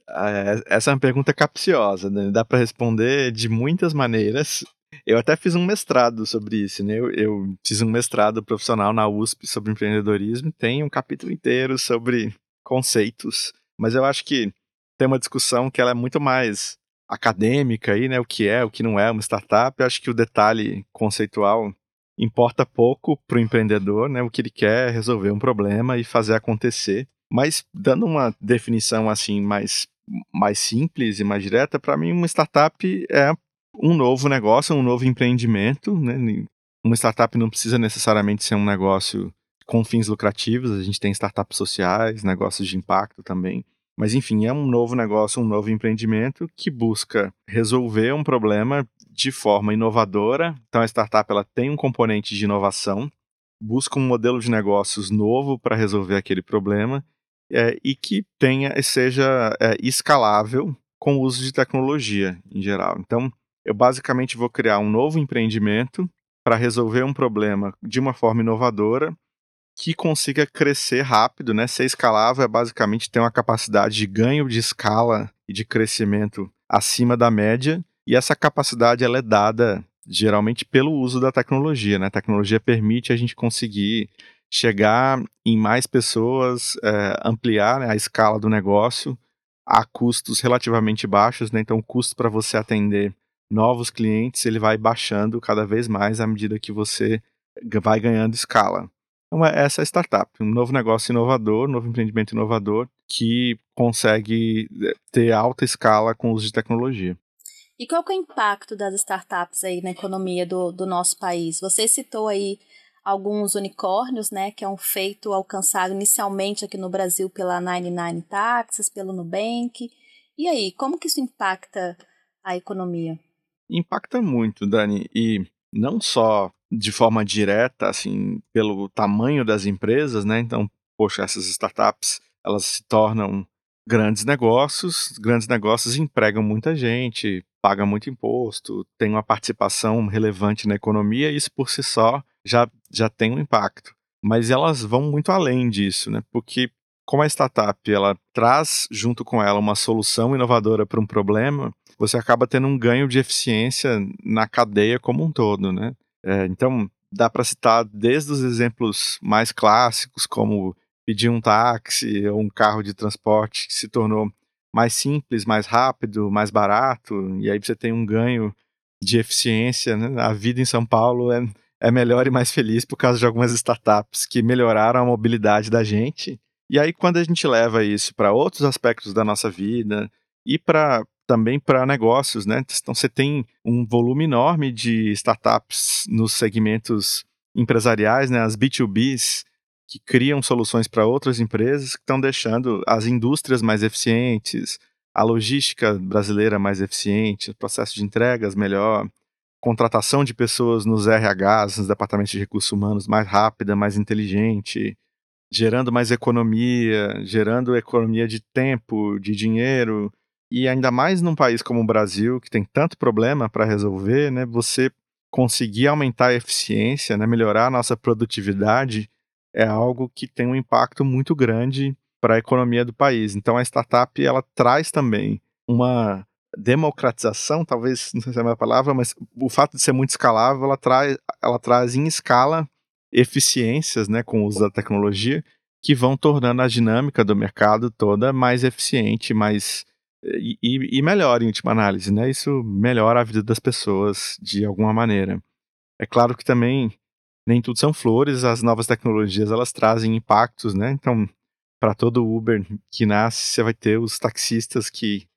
É, essa é uma pergunta capciosa, né? dá para responder de muitas maneiras Eu até fiz um mestrado sobre isso, né? Eu, eu, fiz um mestrado profissional na USP sobre empreendedorismo. Tem um capítulo inteiro sobre conceitos. Mas eu acho que tem uma discussão que ela é muito mais acadêmica aí, né? O que é, o que não é uma startup. Eu acho que o detalhe conceitual importa pouco para o empreendedor, né? O que ele quer é resolver um problema e fazer acontecer. Mas dando uma definição assim mais mais simples e mais direta, para mim uma startup é um novo negócio, um novo empreendimento, né? Uma startup não precisa necessariamente ser um negócio com fins lucrativos, a gente tem startups sociais, negócios de impacto também. Mas enfim, é um novo negócio, um novo empreendimento que busca resolver um problema de forma inovadora. Então a startup ela tem um componente de inovação, busca um modelo de negócios novo para resolver aquele problema é, e que tenha seja é, escalável com o uso de tecnologia em geral. Então eu basicamente vou criar um novo empreendimento para resolver um problema de uma forma inovadora que consiga crescer rápido, né? Ser escalável é basicamente ter uma capacidade de ganho de escala e de crescimento acima da média, e essa capacidade ela é dada geralmente pelo uso da tecnologia, né? A tecnologia permite a gente conseguir chegar em mais pessoas, é, ampliar né, a escala do negócio a custos relativamente baixos, né? Então o custo para você atender novos clientes ele vai baixando cada vez mais à medida que você vai ganhando escala. Então, é essa é a startup, um novo negócio inovador, um novo empreendimento inovador que consegue eh, ter alta escala com o uso de tecnologia. E qual é o impacto das startups aí na economia do, do nosso país? Você citou aí alguns unicórnios, né, que é um feito alcançado inicialmente aqui no Brasil pela 99 Taxas, pelo Nubank. E aí, como que isso impacta a economia? Impacta muito, Dani, e não só de forma direta, assim, pelo tamanho das empresas, né? Então, poxa, essas startups, elas se tornam grandes negócios, grandes negócios empregam muita gente, pagam muito imposto, tem uma participação relevante na economia, e isso por si só já, já tem um impacto. Mas elas vão muito além disso, né? Porque como a startup ela traz junto com ela uma solução inovadora para um problema, você acaba tendo um ganho de eficiência na cadeia como um todo, né? É, então, dá para citar desde os exemplos mais clássicos, como pedir um táxi ou um carro de transporte que se tornou mais simples, mais rápido, mais barato, e aí você tem um ganho de eficiência. Né? A vida em São Paulo é, é melhor e mais feliz por causa de algumas startups que melhoraram a mobilidade da gente. E aí, quando a gente leva isso para outros aspectos da nossa vida e para também para negócios, né? Então você tem um volume enorme de startups nos segmentos empresariais, né? As B2Bs que criam soluções para outras empresas que estão deixando as indústrias mais eficientes, a logística brasileira mais eficiente, o processo de entregas melhor, contratação de pessoas nos RHs, nos departamentos de recursos humanos mais rápida, mais inteligente, gerando mais economia, gerando economia de tempo, de dinheiro, e ainda mais num país como o Brasil, que tem tanto problema para resolver, né, você conseguir aumentar a eficiência, né, melhorar a nossa produtividade, é algo que tem um impacto muito grande para a economia do país. Então a startup ela traz também uma democratização, talvez não sei se é a palavra, mas o fato de ser muito escalável, ela traz, ela traz em escala eficiências, né, com o uso da tecnologia, que vão tornando a dinâmica do mercado toda mais eficiente, mais e, e, melhora em última análise, né? Isso melhora a vida das pessoas de alguma maneira. É claro que também nem tudo são flores, as novas tecnologias elas trazem impactos, né? Então, para todo Uber que nasce, você vai ter os taxistas que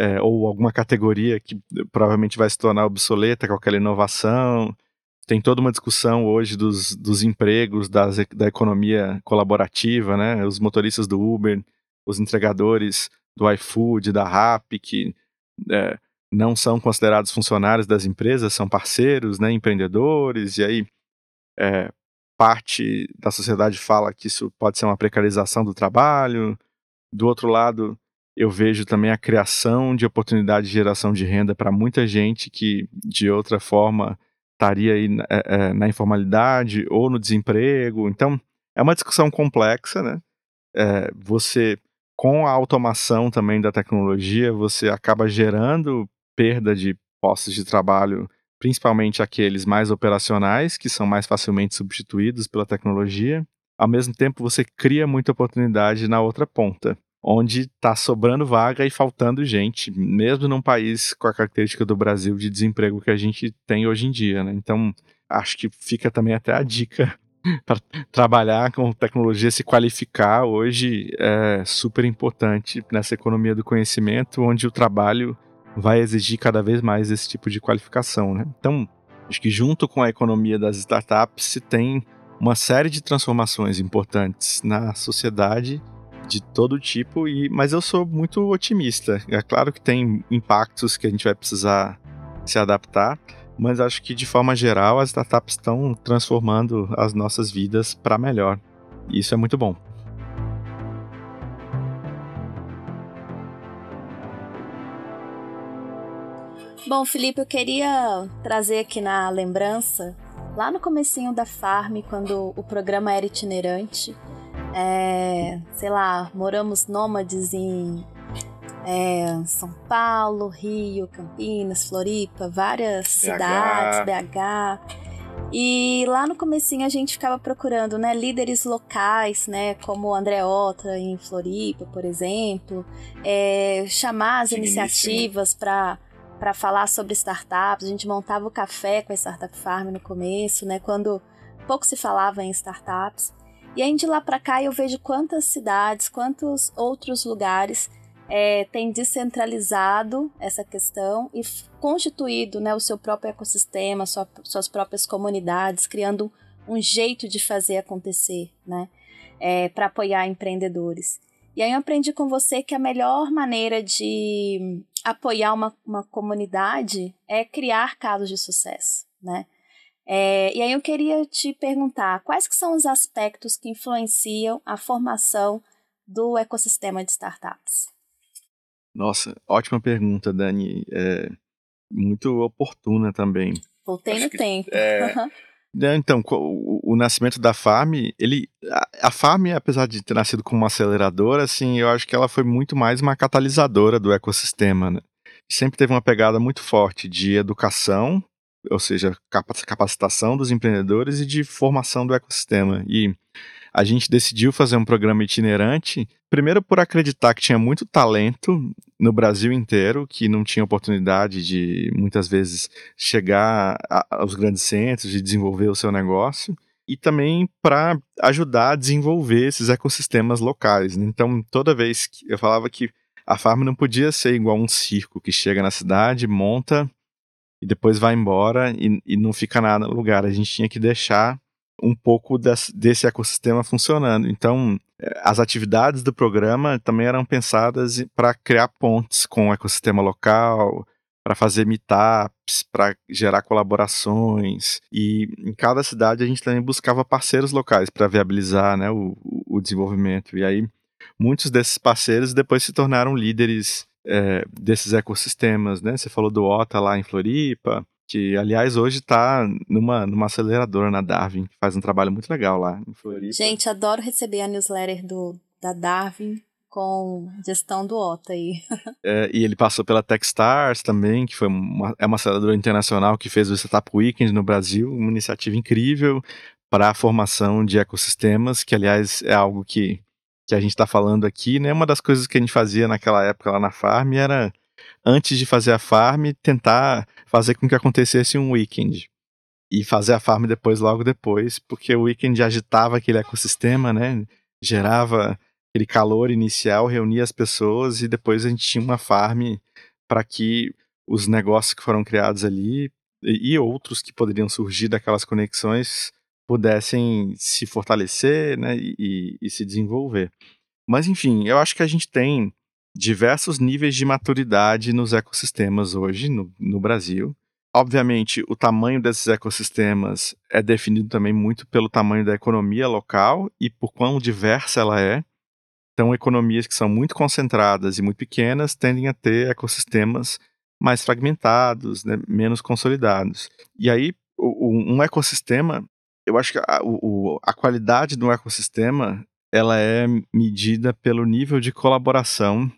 é, ou alguma categoria que provavelmente vai se tornar obsoleta com aquela inovação. Tem toda uma discussão hoje dos, dos empregos, das, da economia colaborativa, né? Os motoristas do Uber, os entregadores do iFood, da Rappi, que é, não são considerados funcionários das empresas, são parceiros, né, empreendedores, e aí é, parte da sociedade fala que isso pode ser uma precarização do trabalho. Do outro lado, eu vejo também a criação de oportunidade de geração de renda para muita gente que, de outra forma, estaria aí é, é, na informalidade ou no desemprego. Então, é uma discussão complexa, né? É, você com a automação também da tecnologia, você acaba gerando perda de postos de trabalho principalmente aqueles mais operacionais, que são mais facilmente substituídos pela tecnologia. Ao mesmo tempo, você cria muita oportunidade na outra ponta, onde está sobrando vaga e faltando gente, mesmo num país com a característica do Brasil de desemprego que a gente tem hoje em dia. Né? Então, acho que fica também até a dica para trabalhar com tecnologia, se qualificar hoje é super importante nessa economia do conhecimento, onde o trabalho vai exigir cada vez mais esse tipo de qualificação. Né? Então, acho que junto com a economia das startups se tem uma série de transformações importantes na sociedade de todo tipo, e, mas eu sou muito otimista. É claro que tem impactos que a gente vai precisar se adaptar, mas acho que de forma geral as startups estão transformando as nossas vidas para melhor. E isso é muito bom. Bom, Felipe, eu queria trazer aqui na lembrança, lá no comecinho da Farm, quando o programa era itinerante, é, sei lá, moramos nômades em é, São Paulo, Rio, Campinas, Floripa, várias BH. cidades, BH. E lá no comecinho a gente ficava procurando, né, líderes locais, né, como o André Otra em Floripa, por exemplo, é, chamar as iniciativas para para falar sobre startups. A gente montava o café com a Startup Farm no começo, né, quando pouco se falava em startups. E aí de lá para cá eu vejo quantas cidades, quantos outros lugares é, tem descentralizado essa questão e constituído né, o seu próprio ecossistema, sua, suas próprias comunidades, criando um jeito de fazer acontecer, né, é, para apoiar empreendedores. E aí eu aprendi com você que a melhor maneira de apoiar uma, uma comunidade é criar casos de sucesso, né? É, e aí eu queria te perguntar quais que são os aspectos que influenciam a formação do ecossistema de startups? Nossa, ótima pergunta, Dani. É muito oportuna também. Voltei Acho no que, tempo. É, né, então, o, o, nascimento da Farm, ele, a, a Farm, apesar de ter nascido como uma aceleradora, assim, eu acho que ela foi muito mais uma catalisadora do ecossistema, né? Sempre teve uma pegada muito forte de educação, ou seja, capacitação dos empreendedores e de formação do ecossistema. E a gente decidiu fazer um programa itinerante, primeiro por acreditar que tinha muito talento no Brasil inteiro, que não tinha oportunidade de muitas vezes chegar aos grandes centros, de desenvolver o seu negócio, e também para ajudar a desenvolver esses ecossistemas locais. Então, toda vez que eu falava que a farm não podia ser igual um circo que chega na cidade, monta e depois vai embora e, e não fica nada no lugar. A gente tinha que deixar um pouco desse, ecossistema funcionando. Então, eh, as atividades do programa também eram pensadas para criar pontes com o ecossistema local, para fazer meetups, para gerar colaborações. E em cada cidade a gente também buscava parceiros locais para viabilizar né, o, o, desenvolvimento. E aí, muitos desses parceiros depois se tornaram líderes é, desses ecossistemas. Né? Você falou do OTA lá em Floripa, que aliás hoje está numa, numa aceleradora na Darwin, que faz um trabalho muito legal lá em Floripa. Gente, adoro receber a newsletter do, da Darwin com gestão do OTA aí. é, e ele passou pela Techstars também, que foi uma, é uma aceleradora internacional que fez o Startup Weekend no Brasil, uma iniciativa incrível para a formação de ecossistemas, que aliás é algo que, que a gente está falando aqui, né? Uma das coisas que a gente fazia naquela época lá na Farm era antes de fazer a farm, tentar fazer com que acontecesse um weekend. E fazer a farm depois, logo depois, porque o weekend agitava aquele ecossistema, né? Gerava aquele calor inicial, reunia as pessoas e depois a gente tinha uma farm para que os negócios que foram criados ali e outros que poderiam surgir daquelas conexões pudessem se fortalecer né, e, e, se desenvolver. Mas enfim, eu acho que a gente tem diversos níveis de maturidade nos ecossistemas hoje no, no Brasil. Obviamente, o tamanho desses ecossistemas é definido também muito pelo tamanho da economia local e por quão diversa ela é. Então, economias que são muito concentradas e muito pequenas tendem a ter ecossistemas mais fragmentados, né, menos consolidados. E aí, um ecossistema, eu acho que a, o, a qualidade do ecossistema ela é medida pelo nível de colaboração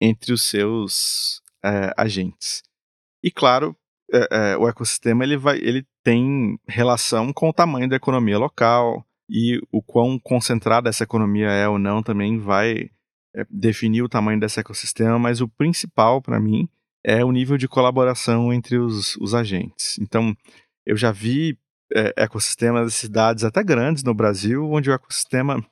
entre os seus é, agentes. E claro, é, é, o ecossistema ele, vai, ele tem relação com o tamanho da economia local e o quão concentrada essa economia é ou não também vai é, definir o tamanho desse ecossistema, mas o principal para mim é o nível de colaboração entre os, os agentes. Então, eu já vi é, ecossistemas de cidades até grandes no Brasil, onde o ecossistema,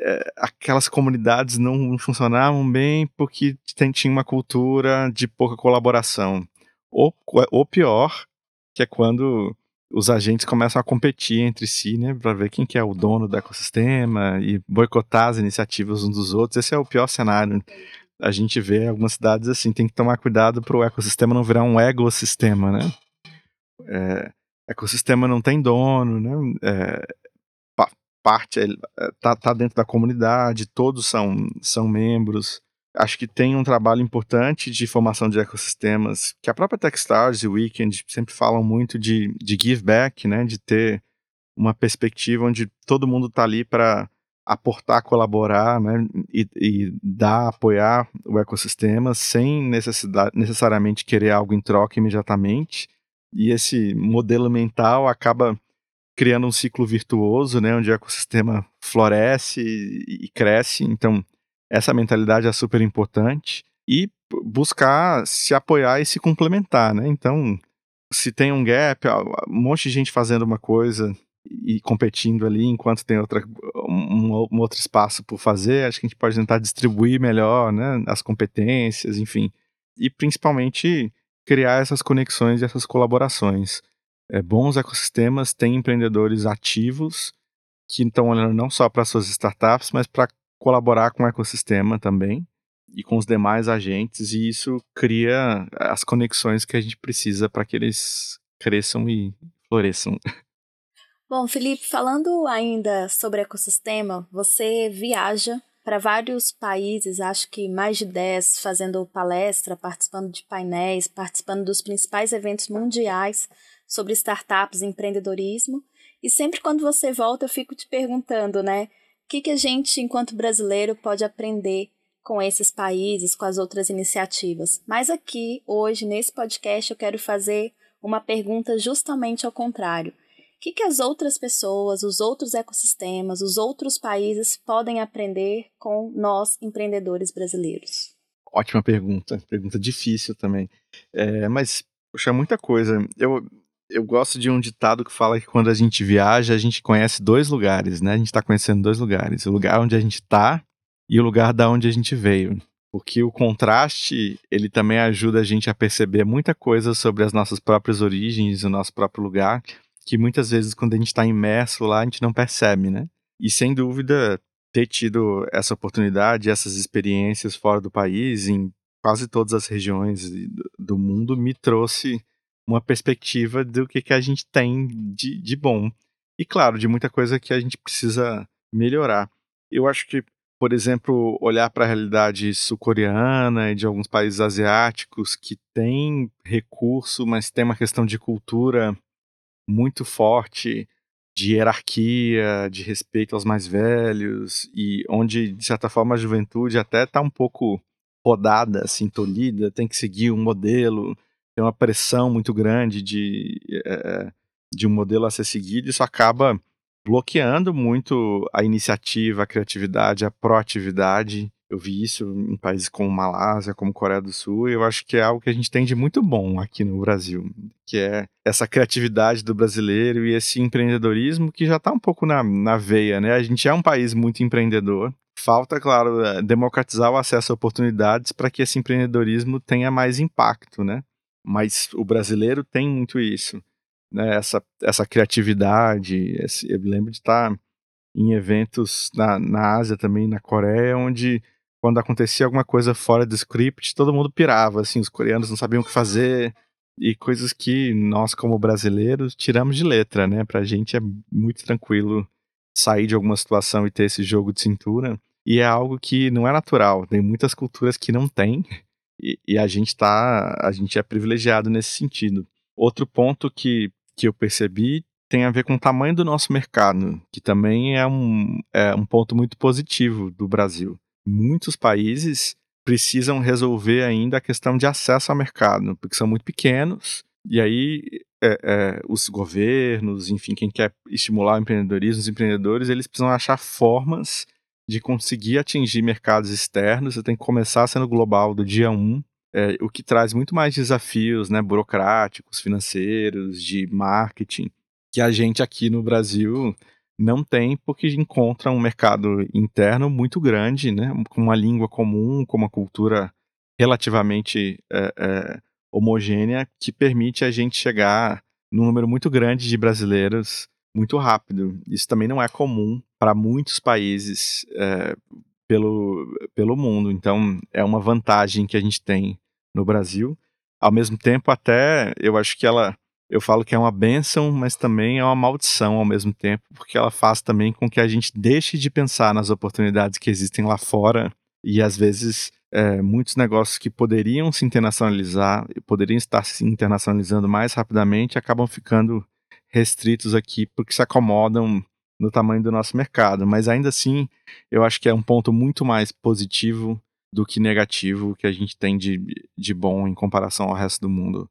é, aquelas comunidades não funcionavam bem porque tem, tinha uma cultura de pouca colaboração. Ou, ou pior, que é quando os agentes começam a competir entre si, né, para ver quem que é o dono do ecossistema e boicotar as iniciativas uns dos outros. Esse é o pior cenário. A gente vê algumas cidades assim, tem que tomar cuidado para o ecossistema não virar um ecossistema, né? É, ecossistema não tem dono, né? É, parte é, tá, tá dentro da comunidade, todos são, são membros. Acho que tem um trabalho importante de formação de ecossistemas, que a própria Techstars e Weekend sempre falam muito de, de give back, né? De ter uma perspectiva onde todo mundo está ali para aportar, colaborar, né, e, e, dar, apoiar o ecossistema sem necessidade, necessariamente querer algo em troca imediatamente. E esse modelo mental acaba criando um ciclo virtuoso, né, onde o ecossistema floresce e, cresce. Então, essa mentalidade é super importante e buscar se apoiar e se complementar, né? Então, se tem um gap, um monte de gente fazendo uma coisa e competindo ali enquanto tem outra, um, um, outro espaço por fazer, acho que a gente pode tentar distribuir melhor né, as competências, enfim, e principalmente criar essas conexões e essas colaborações. É, bons ecossistemas têm empreendedores ativos que estão olhando não só para suas startups, mas para colaborar com o ecossistema também e com os demais agentes, e isso cria as conexões que a gente precisa para que eles cresçam e floresçam. Bom, Felipe, falando ainda sobre ecossistema, você viaja para vários países, acho que mais de 10, fazendo palestra, participando de painéis, participando dos principais eventos mundiais sobre startups e empreendedorismo. E sempre quando você volta, eu fico te perguntando, né? O que, que a gente, enquanto brasileiro, pode aprender com esses países, com as outras iniciativas? Mas aqui, hoje, nesse podcast, eu quero fazer uma pergunta justamente ao contrário. O que, que as outras pessoas, os outros ecossistemas, os outros países podem aprender com nós, empreendedores brasileiros? Ótima pergunta, pergunta difícil também. É, mas, puxa, muita coisa. Eu, eu gosto de um ditado que fala que quando a gente viaja, a gente conhece dois lugares, né? A gente está conhecendo dois lugares. O lugar onde a gente está e o lugar da onde a gente veio. Porque o contraste, ele também ajuda a gente a perceber muita coisa sobre as nossas próprias origens, o nosso próprio lugar que muitas vezes quando a gente está imerso lá a gente não percebe, né? E sem dúvida ter tido essa oportunidade, essas experiências fora do país, em quase todas as regiões do mundo, me trouxe uma perspectiva do que, que a gente tem de, de bom. E claro, de muita coisa que a gente precisa melhorar. Eu acho que, por exemplo, olhar para a realidade sul-coreana e de alguns países asiáticos que têm recurso, mas tem uma questão de cultura muito forte de hierarquia, de respeito aos mais velhos, e onde, de certa forma, a juventude até está um pouco podada, assim, tolhida, tem que seguir um modelo, tem uma pressão muito grande de, é, de um modelo a ser seguido, isso acaba bloqueando muito a iniciativa, a criatividade, a proatividade eu vi isso em países como Malásia, como Coreia do Sul, e eu acho que é algo que a gente tem de muito bom aqui no Brasil, que é essa criatividade do brasileiro e esse empreendedorismo que já está um pouco na, na veia, né? A gente é um país muito empreendedor. Falta, claro, é, democratizar o acesso a oportunidades para que esse empreendedorismo tenha mais impacto, né? Mas o brasileiro tem muito isso, né? Essa, essa criatividade. Esse, eu lembro de estar em eventos na, na Ásia também, na Coreia, onde quando acontecia alguma coisa fora do script, todo mundo pirava, assim, os coreanos não sabiam o que fazer, e coisas que nós, como brasileiros, tiramos de letra, né? Pra gente é muito tranquilo sair de alguma situação e ter esse jogo de cintura, e é algo que não é natural, tem muitas culturas que não tem, e, e a gente tá, a gente é privilegiado nesse sentido. Outro ponto que, que eu percebi tem a ver com o tamanho do nosso mercado, que também é um, é um ponto muito positivo do Brasil muitos países precisam resolver ainda a questão de acesso ao mercado, porque são muito pequenos E aí é, é, os governos, enfim, quem quer estimular o empreendedorismo, os empreendedores, eles precisam achar formas de conseguir atingir mercados externos. Você tem que começar sendo global do dia 1, um, é, o que traz muito mais desafios né, burocráticos, financeiros, de marketing, que a gente aqui no Brasil não tem, porque encontra um mercado interno muito grande, né, com uma língua comum, com uma cultura relativamente é, é, homogênea, que permite a gente chegar num número muito grande de brasileiros muito rápido. Isso também não é comum para muitos países é, pelo, pelo mundo. Então, é uma vantagem que a gente tem no Brasil. Ao mesmo tempo, até eu acho que ela. Eu falo que é uma benção, mas também é uma maldição ao mesmo tempo, porque ela faz também com que a gente deixe de pensar nas oportunidades que existem lá fora e às vezes é, muitos negócios que poderiam se internacionalizar, poderiam estar se internacionalizando mais rapidamente, acabam ficando restritos aqui porque se acomodam no tamanho do nosso mercado. Mas ainda assim, eu acho que é um ponto muito mais positivo do que negativo que a gente tem de, de bom em comparação ao resto do mundo.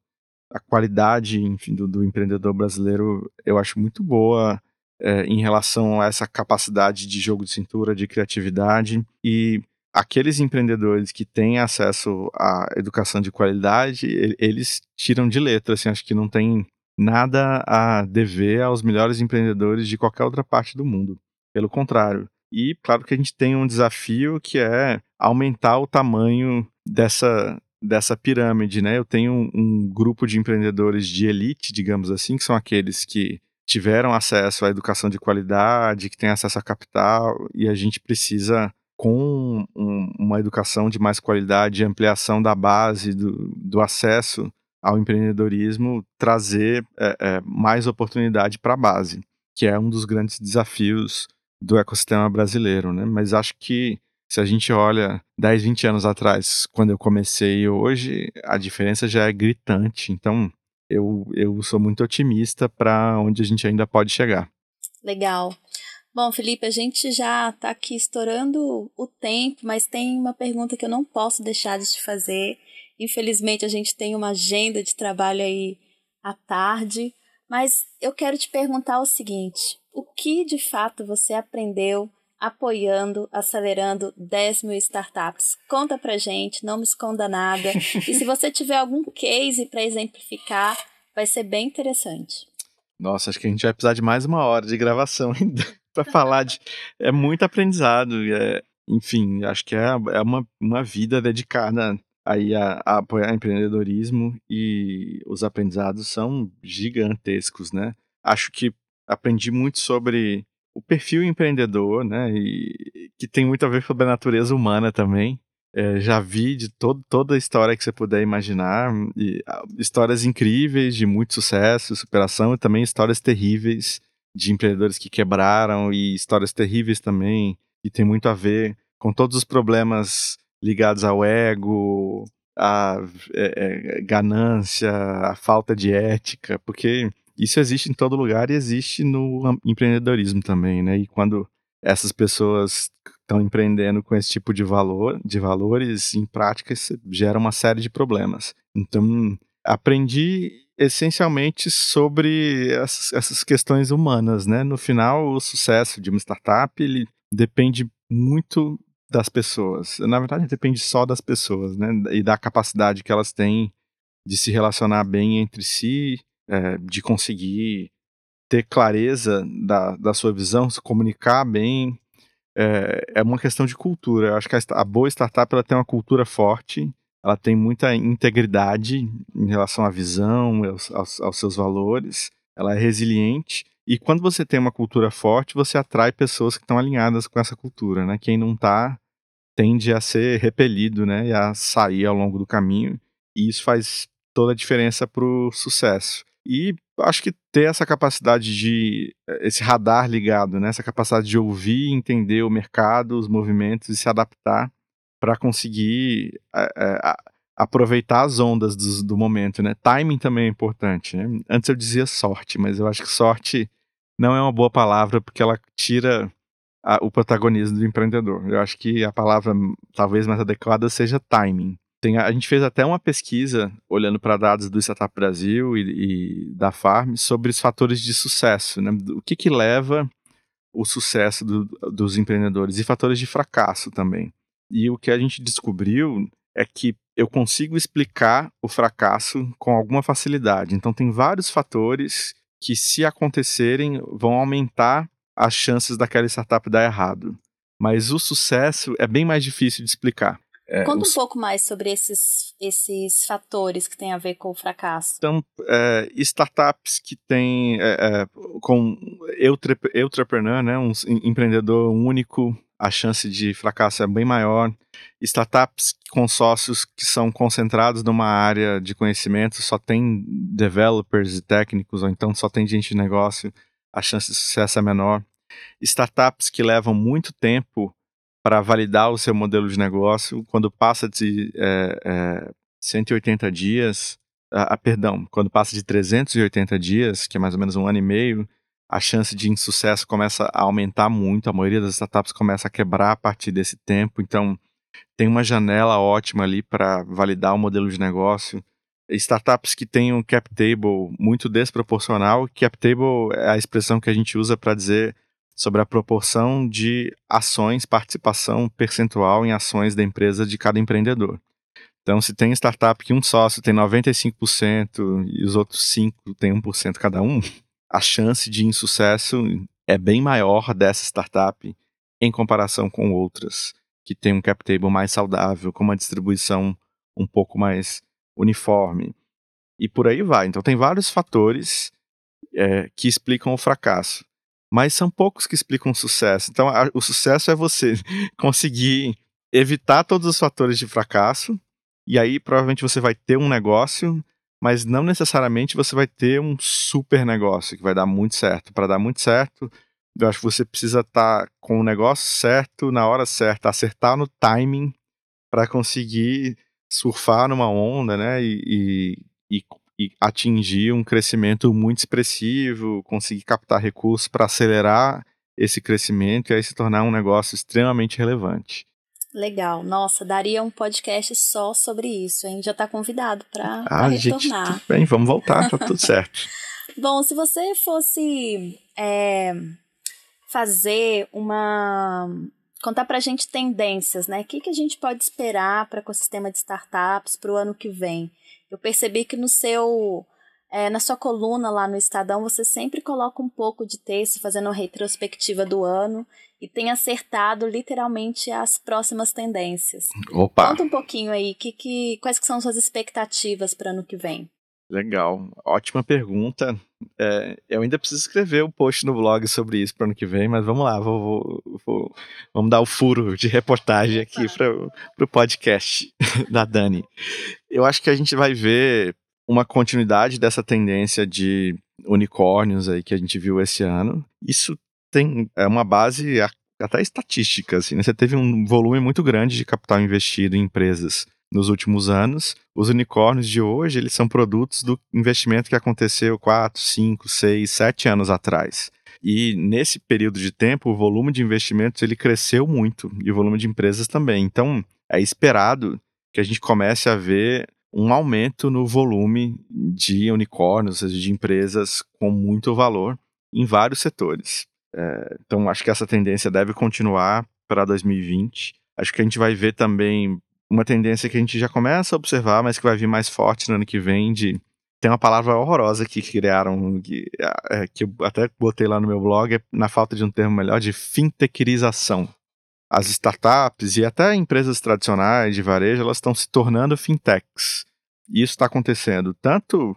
A qualidade, enfim, do, do empreendedor brasileiro eu acho muito boa é, em relação a essa capacidade de jogo de cintura, de criatividade e aqueles empreendedores que têm acesso à educação de qualidade, eles tiram de letra, assim, acho que não tem nada a dever aos melhores empreendedores de qualquer outra parte do mundo. Pelo contrário. E claro que a gente tem um desafio que é aumentar o tamanho dessa, dessa pirâmide, né? Eu tenho um, um grupo de empreendedores de elite, digamos assim, que são aqueles que tiveram acesso à educação de qualidade, que têm acesso a capital, e a gente precisa, com um, uma educação de mais qualidade, ampliação da base, do, do acesso ao empreendedorismo trazer é, é, mais oportunidade para a base, que é um dos grandes desafios do ecossistema brasileiro, né? Mas acho que se a gente olha 10, 20 anos atrás, quando eu comecei hoje, a diferença já é gritante. Então, eu, eu sou muito otimista para onde a gente ainda pode chegar. Legal. Bom, Felipe, a gente já está aqui estourando o tempo, mas tem uma pergunta que eu não posso deixar de te fazer Infelizmente, a gente tem uma agenda de trabalho aí à tarde, mas eu quero te perguntar o seguinte: o que de fato você aprendeu apoiando, acelerando 10 mil startups? Conta pra gente, não me esconda nada. e se você tiver algum case para exemplificar, vai ser bem interessante. Nossa, acho que a gente vai precisar de mais uma hora de gravação ainda para falar de. É muito aprendizado. É, enfim, acho que é, é uma, uma vida dedicada aí a, a apoiar empreendedorismo e os aprendizados são gigantescos, né? Acho que aprendi muito sobre o perfil empreendedor, né? E que tem muito a ver com a natureza humana também. É, já vi de todo, toda a história que você puder imaginar, e, histórias incríveis de muito sucesso, superação, e também histórias terríveis de empreendedores que quebraram, e histórias terríveis também, que tem muito a ver com todos os problemas ligados ao ego, à é, é, ganância, à falta de ética, porque isso existe em todo lugar e existe no empreendedorismo também, né? E quando essas pessoas estão empreendendo com esse tipo de valor, de valores, em prática isso gera uma série de problemas. Então, aprendi essencialmente sobre essas, essas questões humanas, né? No final, o sucesso de uma startup ele depende muito das pessoas. Na verdade, depende só das pessoas, né? E da capacidade que elas têm de se relacionar bem entre si, é, de conseguir ter clareza da, da sua visão, se comunicar bem. É, é uma questão de cultura. Eu acho que a, a boa startup ela tem uma cultura forte, ela tem muita integridade em relação à visão, aos, aos, aos seus valores, ela é resiliente. E quando você tem uma cultura forte, você atrai pessoas que estão alinhadas com essa cultura, né? Quem não está tende a ser repelido, né? E a sair ao longo do caminho. E isso faz toda a diferença para o sucesso. E acho que ter essa capacidade de esse radar ligado, né? Essa capacidade de ouvir, entender o mercado, os movimentos e se adaptar para conseguir é, é, aproveitar as ondas do, do, momento, né? Timing também é importante, né? Antes eu dizia sorte, mas eu acho que sorte não é uma boa palavra porque ela tira a, o protagonismo do empreendedor. Eu acho que a palavra talvez mais adequada seja timing. Tem, a gente fez até uma pesquisa olhando para dados do Startup Brasil e, e, da Farm sobre os fatores de sucesso, né? O que, que leva o sucesso do, dos empreendedores e fatores de fracasso também. E o que a gente descobriu é que eu consigo explicar o fracasso com alguma facilidade. Então, tem vários fatores que, se acontecerem, vão aumentar as chances daquela startup dar errado. Mas o sucesso é bem mais difícil de explicar. É, Conta os... um pouco mais sobre esses, esses fatores que têm a ver com o fracasso. Então, é, startups que têm, é, é com entrepreneur, né, um empreendedor único, a chance de fracasso é bem maior. Startups com sócios que são concentrados numa área de conhecimento, só tem developers e técnicos, ou então só tem gente de negócio, a chance de sucesso é menor. Startups que levam muito tempo para validar o seu modelo de negócio, quando passa de é, é, 180 dias, perdão, quando passa de 380 dias, que é mais ou menos um ano e meio, a chance de insucesso começa a aumentar muito, a maioria das startups começa a quebrar a partir desse tempo, então tem uma janela ótima ali para validar o modelo de negócio. Startups que têm um cap table muito desproporcional, cap table é a expressão que a gente usa para dizer sobre a proporção de ações, participação percentual em ações da empresa de cada empreendedor. Então, se tem startup que um sócio tem 95% e os outros 5% têm 1% cada um, a chance de insucesso é bem maior dessa startup em comparação com outras que têm um cap table mais saudável, com uma distribuição um pouco mais uniforme. E por aí vai. Então, tem vários fatores é, que explicam o fracasso mas são poucos que explicam sucesso. Então, a, o sucesso é você conseguir evitar todos os fatores de fracasso, e aí provavelmente você vai ter um negócio, mas não necessariamente você vai ter um super negócio que vai dar muito certo. Para dar muito certo, eu acho que você precisa estar tá com o negócio certo, na hora certa, acertar no timing para conseguir surfar numa onda, né? E, e, e e atingir um crescimento muito expressivo, conseguir captar recursos para acelerar esse crescimento e aí se tornar um negócio extremamente relevante. Legal. Nossa, daria um podcast só sobre isso, hein? Já está convidado para ah, retornar. Gente, bem, vamos voltar, tá tudo certo. Bom, se você fosse é, fazer uma contar para a gente tendências, né? O que, que a gente pode esperar para o ecossistema de startups para o ano que vem? Eu percebi que no seu é, na sua coluna lá no Estadão, você sempre coloca um pouco de texto fazendo uma retrospectiva do ano e tem acertado literalmente as próximas tendências. Opa! Conta um pouquinho aí, que, que, quais que são suas expectativas para o ano que vem? Legal, ótima pergunta. É, eu ainda preciso escrever o um post no blog sobre isso para ano que vem, mas vamos lá, vou, vou, vou, vamos dar o furo de reportagem aqui para o podcast da Dani. Eu acho que a gente vai ver uma continuidade dessa tendência de unicórnios aí que a gente viu esse ano. Isso tem é uma base até estatística, assim, né? Você teve um volume muito grande de capital investido em empresas nos últimos anos. Os unicórnios de hoje, eles são produtos do investimento que aconteceu 4, 5, 6, 7 anos atrás. E nesse período de tempo, o volume de investimentos ele cresceu muito e o volume de empresas também. Então, é esperado que a gente comece a ver um aumento no volume de unicórnios, ou seja, de empresas com muito valor em vários setores. É, então, acho que essa tendência deve continuar para 2020. Acho que a gente vai ver também uma tendência que a gente já começa a observar, mas que vai vir mais forte no ano que vem de tem uma palavra horrorosa que criaram, que, é, que eu até botei lá no meu blog, é, na falta de um termo melhor, de fintechização. As startups e até empresas tradicionais de varejo, elas estão se tornando fintechs. E isso está acontecendo tanto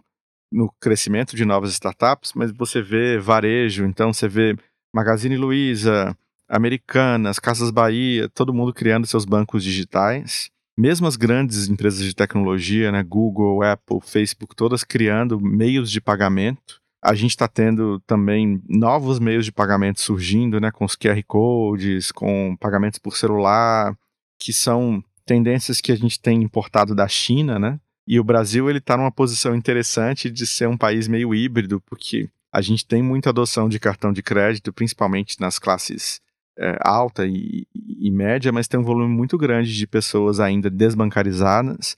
no crescimento de novas startups, mas você vê varejo, então você vê Magazine Luiza, Americanas, Casas Bahia, todo mundo criando seus bancos digitais mesmo as grandes empresas de tecnologia, né, Google, Apple, Facebook, todas criando meios de pagamento. A gente está tendo também novos meios de pagamento surgindo, né, com os QR Codes, com pagamentos por celular, que são tendências que a gente tem importado da China, né? E o Brasil ele está numa posição interessante de ser um país meio híbrido, porque a gente tem muita adoção de cartão de crédito, principalmente nas classes é, alta e, e, média, mas tem um volume muito grande de pessoas ainda desbancarizadas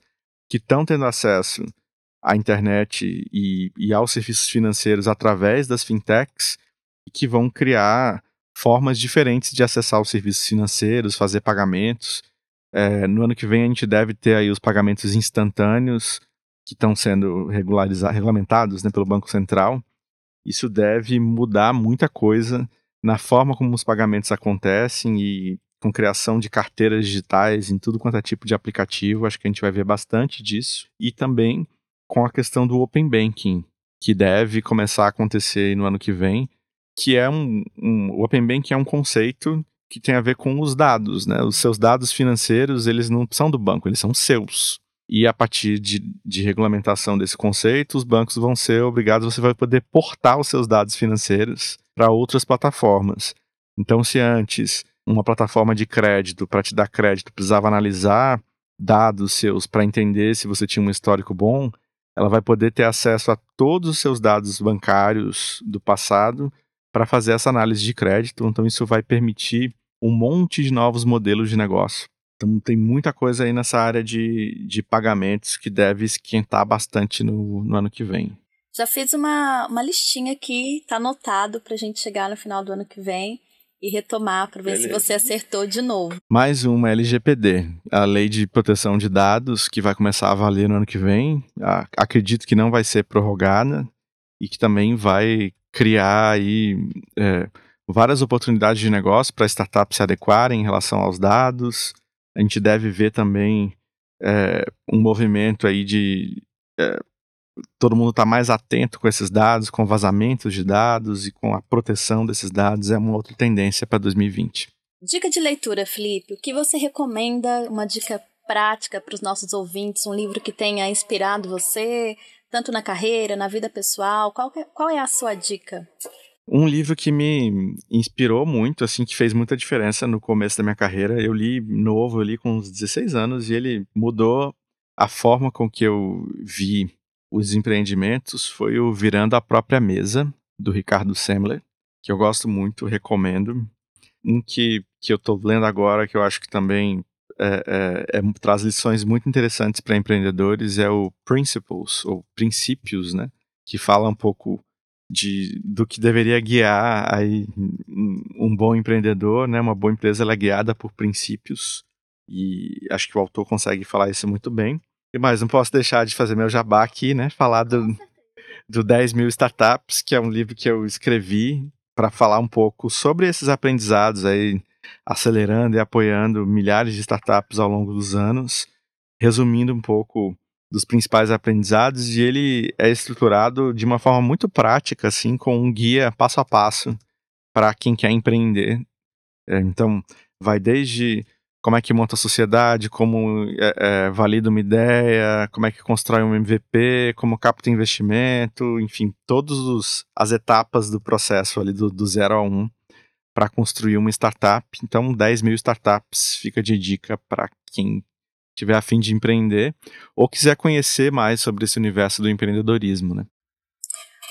que estão tendo acesso à internet e, e aos serviços financeiros através das fintechs e que vão criar formas diferentes de acessar os serviços financeiros, fazer pagamentos. É, no ano que vem a gente deve ter aí os pagamentos instantâneos que estão sendo regularizados, regulamentados né, pelo Banco Central. Isso deve mudar muita coisa na forma como os pagamentos acontecem e com criação de carteiras digitais em tudo quanto é tipo de aplicativo. Acho que a gente vai ver bastante disso. E também com a questão do Open Banking, que deve começar a acontecer no ano que vem, que é um, um o Open Banking é um conceito que tem a ver com os dados, né? Os seus dados financeiros, eles não são do banco, eles são seus. E a partir de, de regulamentação desse conceito, os bancos vão ser obrigados, você vai poder portar os seus dados financeiros para outras plataformas. Então, se antes uma plataforma de crédito, para te dar crédito, precisava analisar dados seus para entender se você tinha um histórico bom, ela vai poder ter acesso a todos os seus dados bancários do passado para fazer essa análise de crédito. Então, isso vai permitir um monte de novos modelos de negócio. Então, tem muita coisa aí nessa área de, de pagamentos que deve esquentar bastante no, no ano que vem. Já fiz uma, uma listinha aqui, tá anotado para a gente chegar no final do ano que vem e retomar para ver Beleza. se você acertou de novo. Mais uma LGPD, a Lei de Proteção de Dados, que vai começar a valer no ano que vem. Acredito que não vai ser prorrogada e que também vai criar aí é, várias oportunidades de negócio para startups se adequarem em relação aos dados. A gente deve ver também é, um movimento aí de é, todo mundo está mais atento com esses dados, com vazamentos de dados e com a proteção desses dados é uma outra tendência para 2020. Dica de leitura, Felipe. O que você recomenda? Uma dica prática para os nossos ouvintes? Um livro que tenha inspirado você, tanto na carreira, na vida pessoal? Qual, é, qual é a sua dica? Um livro que me inspirou muito, assim, que fez muita diferença no começo da minha carreira. Eu li novo, eu li com uns 16 anos e ele mudou a forma com que eu vi os empreendimentos. Foi o Virando a Própria Mesa, do Ricardo Semler, que eu gosto muito, recomendo. Um que, que eu estou lendo agora, que eu acho que também é, é, é, traz lições muito interessantes para empreendedores é o Principles, ou Princípios, né? Que fala um pouco de, do que deveria guiar aí um bom empreendedor, né? Uma boa empresa ela é guiada por princípios e acho que o autor consegue falar isso muito bem. E mais, não posso deixar de fazer meu jabá aqui, né? Falar do, do 10 mil startups, que é um livro que eu escrevi para falar um pouco sobre esses aprendizados aí acelerando e apoiando milhares de startups ao longo dos anos, resumindo um pouco dos principais aprendizados, e ele é estruturado de uma forma muito prática, assim, com um guia passo a passo para quem quer empreender. É, então, vai desde como é que monta a sociedade, como é, é, valida uma ideia, como é que constrói um MVP, como capta investimento, enfim, todas as etapas do processo ali do, do zero a um para construir uma startup. Então, 10 mil startups fica de dica para quem tiver a fim de empreender ou quiser conhecer mais sobre esse universo do empreendedorismo, né?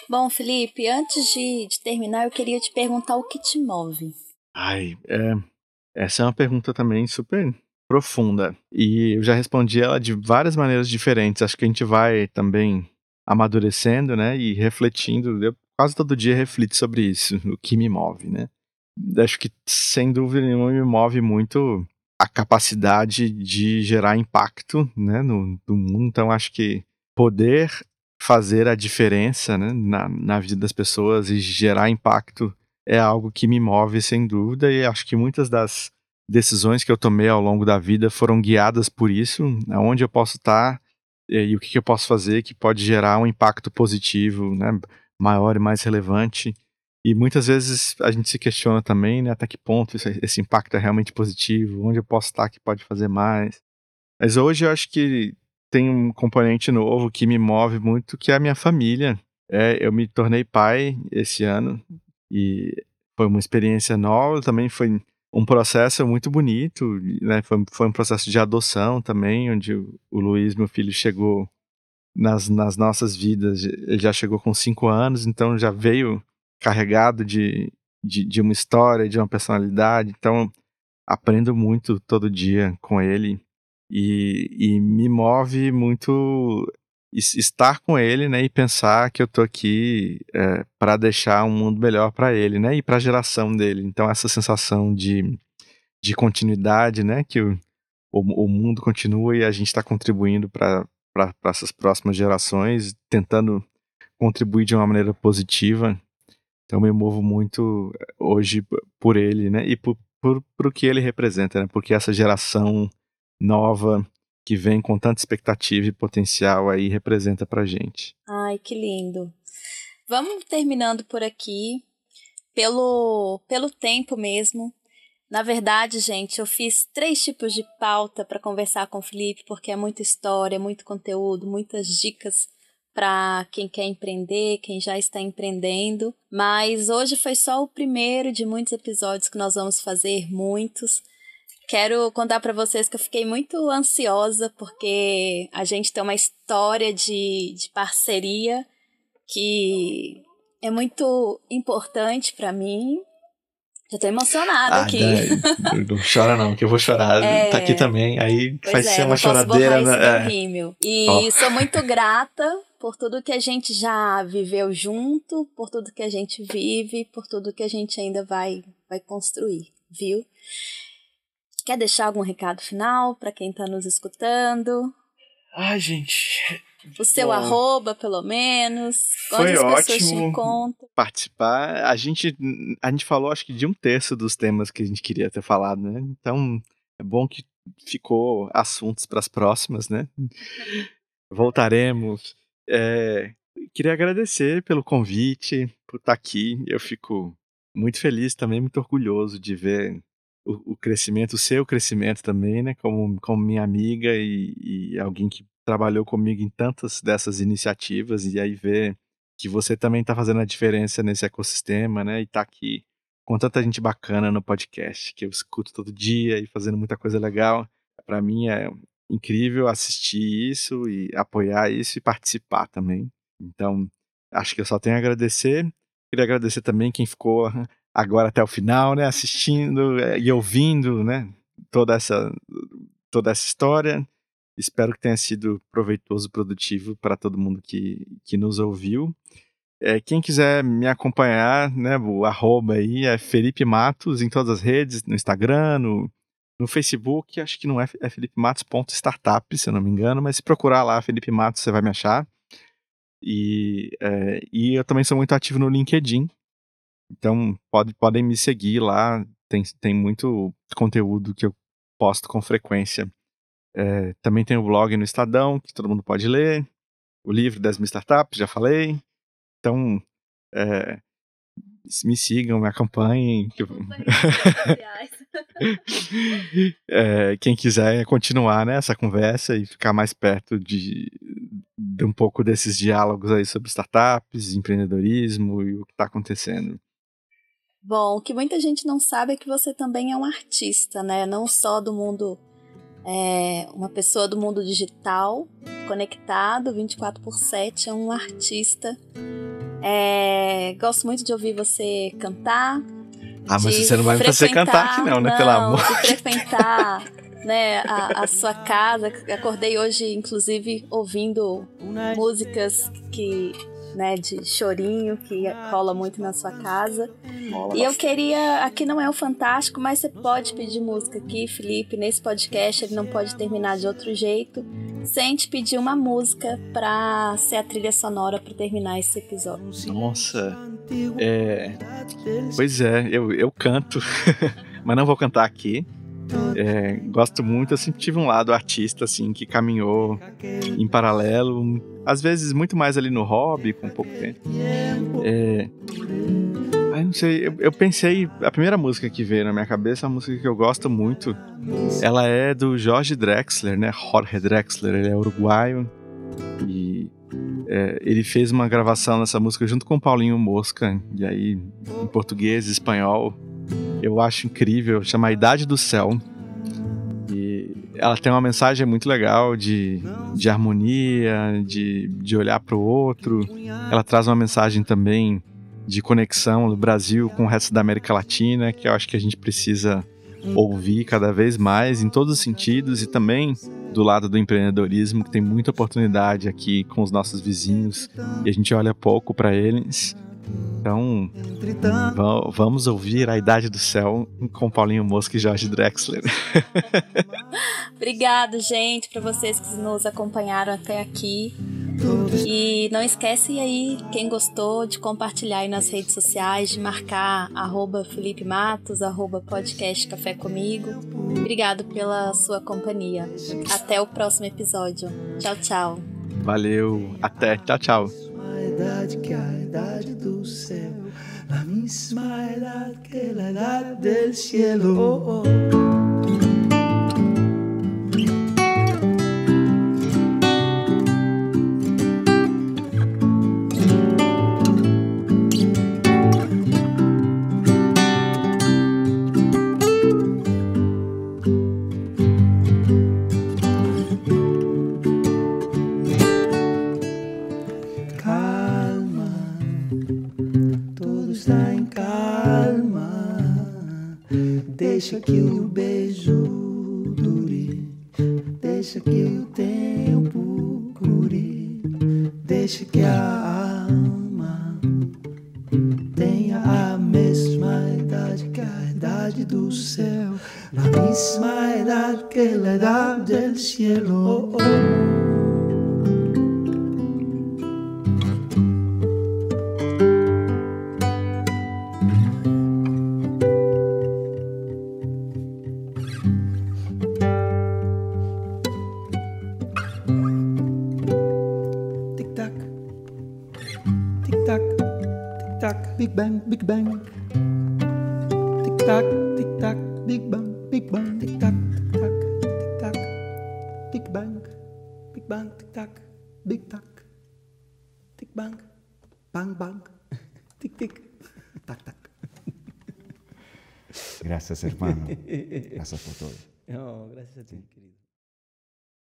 Bom, Felipe, antes de, de terminar, eu queria te perguntar o que te move. Ai, é, essa é uma pergunta também super profunda. E eu já respondi ela de várias maneiras diferentes. Acho que a gente vai também amadurecendo, né? E refletindo. Eu quase todo dia reflito sobre isso, o que me move, né? acho que sem dúvida nenhuma me move muito a capacidade de gerar impacto né, no, no mundo. Então, acho que poder fazer a diferença né, na, na vida das pessoas e gerar impacto é algo que me move sem dúvida. E acho que muitas das decisões que eu tomei ao longo da vida foram guiadas por isso, aonde eu posso estar e o que, eu posso fazer que pode gerar um impacto positivo, né, maior e mais relevante e muitas vezes a gente se questiona também, né, até que ponto esse, esse impacto é realmente positivo, onde eu posso estar que pode fazer mais. Mas hoje eu acho que tem um componente novo que me move muito, que é a minha família. É, eu me tornei pai esse ano e foi uma experiência nova, também foi um processo muito bonito, né? Foi, foi um processo de adoção também, onde o, o Luiz, meu filho, chegou nas, nas nossas vidas. Ele já chegou com cinco anos, então já veio carregado de, de, de uma história, de uma personalidade. Então, aprendo muito todo dia com ele e, e me move muito estar com ele, né, e pensar que eu tô aqui é, para deixar um mundo melhor para ele, né, e para a geração dele. Então essa sensação de, de continuidade, né, que o, o, o mundo continua e a gente está contribuindo para essas próximas gerações, tentando contribuir de uma maneira positiva. Então me movo muito eh, hoje por ele, né, e por, por, por o que ele representa, né, porque essa geração nova que vem com tanta expectativa e potencial aí representa pra gente. Ai, que lindo. Vamos terminando por aqui. Pelo, pelo tempo mesmo. Na verdade, gente, eu fiz três tipos de pauta para conversar com o Felipe, porque é muita história, muito conteúdo, muitas dicas para quem quer empreender, quem já está empreendendo. Mas hoje foi só o primeiro de muitos episódios que nós vamos fazer, muitos. Quero contar para vocês que eu fiquei muito ansiosa porque a gente tem uma história de, de parceria que é muito importante para mim. Já tô emocionada ah, aqui. Não, não, chora não, que eu vou chorar. É, tá aqui também, aí vai é, ser uma choradeira. Né? É. E oh. sou muito grata por tudo que a gente já viveu junto, por tudo que a gente vive, por tudo que a gente ainda vai, vai construir, viu? Quer deixar algum recado final para quem está nos escutando? Ai, gente. O seu Bom, arroba, pelo menos. Foi encontram. Participar. A gente, a gente falou, acho que, de um terço dos temas que a gente queria ter falado, né? Então, é bom que ficou assuntos para as próximas, né? Voltaremos. É, queria agradecer pelo convite, por estar tá aqui. Eu fico muito feliz também, muito orgulhoso de ver o, o, crescimento, o seu crescimento também, né? Como, como minha amiga e, e, alguém que trabalhou comigo em tantas dessas iniciativas e aí ver que você também está fazendo a diferença nesse ecossistema, né? E tá aqui com tanta gente bacana no podcast que eu escuto todo dia e fazendo muita coisa legal. Para mim é incrível assistir isso e apoiar isso e participar também. Então, acho que eu só tenho a agradecer. Queria agradecer também quem ficou agora até o final, né, assistindo é, e ouvindo, né, toda essa toda essa história. Espero que tenha sido proveitoso, produtivo para todo mundo que, que nos ouviu. É, quem quiser me acompanhar, né, o arroba aí é Felipe Matos em todas as redes, no Instagram, no, no Facebook, acho que não é, é Felipe Matos.startup, se eu não me engano, mas se procurar lá Felipe Matos, você vai me achar. E, é, e eu também sou muito ativo no LinkedIn, então, pode, podem me seguir lá, tem, tem muito conteúdo que eu posto com frequência. É, também tem o blog no Estadão, que todo mundo pode ler. O livro das mil startups, já falei. Então, é, me sigam, me acompanhem. é, quem quiser continuar né, conversa e ficar mais perto de, de um pouco desses diálogos aí sobre startups, empreendedorismo e o que está acontecendo. Bom, o que muita gente não sabe é que você também é um artista, né? Não só do mundo. É, uma pessoa do mundo digital, conectado 24 por 7, é um artista. É, gosto muito de ouvir você cantar. Ah, mas você não vai me fazer cantar aqui, não, né? Não, Pelo amor. De frequentar né, a, a, sua casa. Acordei hoje, inclusive, ouvindo músicas que né, de chorinho que rola muito na sua casa. E eu queria, aqui não é o fantástico, mas você pode pedir música aqui, Felipe, nesse podcast ele não pode terminar de outro jeito, sem te pedir uma música para ser a trilha sonora para terminar esse episódio. Nossa, é... pois é, eu, eu canto, mas não vou cantar aqui. É, gosto muito, eu sempre tive um lado artista, assim, que caminhou em paralelo, às vezes muito mais ali no hobby, com pouco tempo. É, ai, não sei, eu, eu, pensei, a primeira música que veio na minha cabeça, é uma música que eu gosto muito, ela é do Jorge Drexler, né, Jorge Drexler, ele é uruguaio, e é, ele fez uma gravação nessa música junto com o Paulinho Mosca, e aí em português, espanhol, eu acho incrível, chama A Idade do Céu. E ela tem uma mensagem muito legal de, de harmonia, de, de olhar para o outro. Ela traz uma mensagem também de conexão do Brasil com o resto da América Latina, que eu acho que a gente precisa ouvir cada vez mais em todos os sentidos e também do lado do empreendedorismo, que tem muita oportunidade aqui com os nossos vizinhos e a gente olha pouco para eles. Então, vamos ouvir A Idade do Céu com Paulinho Mosca e Jorge Drexler. Obrigado, gente, para vocês que nos acompanharam até aqui. E não esquece aí, quem gostou, de compartilhar aí nas redes sociais, de marcar arroba Felipe Matos, arroba podcast Café Comigo. Obrigado pela sua companhia. Até o próximo episódio. Tchau, tchau. Valeu, até. Tchau, tchau. La misma edad que la edad del cielo. Oh, oh. cupid Gracias por todo. No, gracias a ti, sí. querido.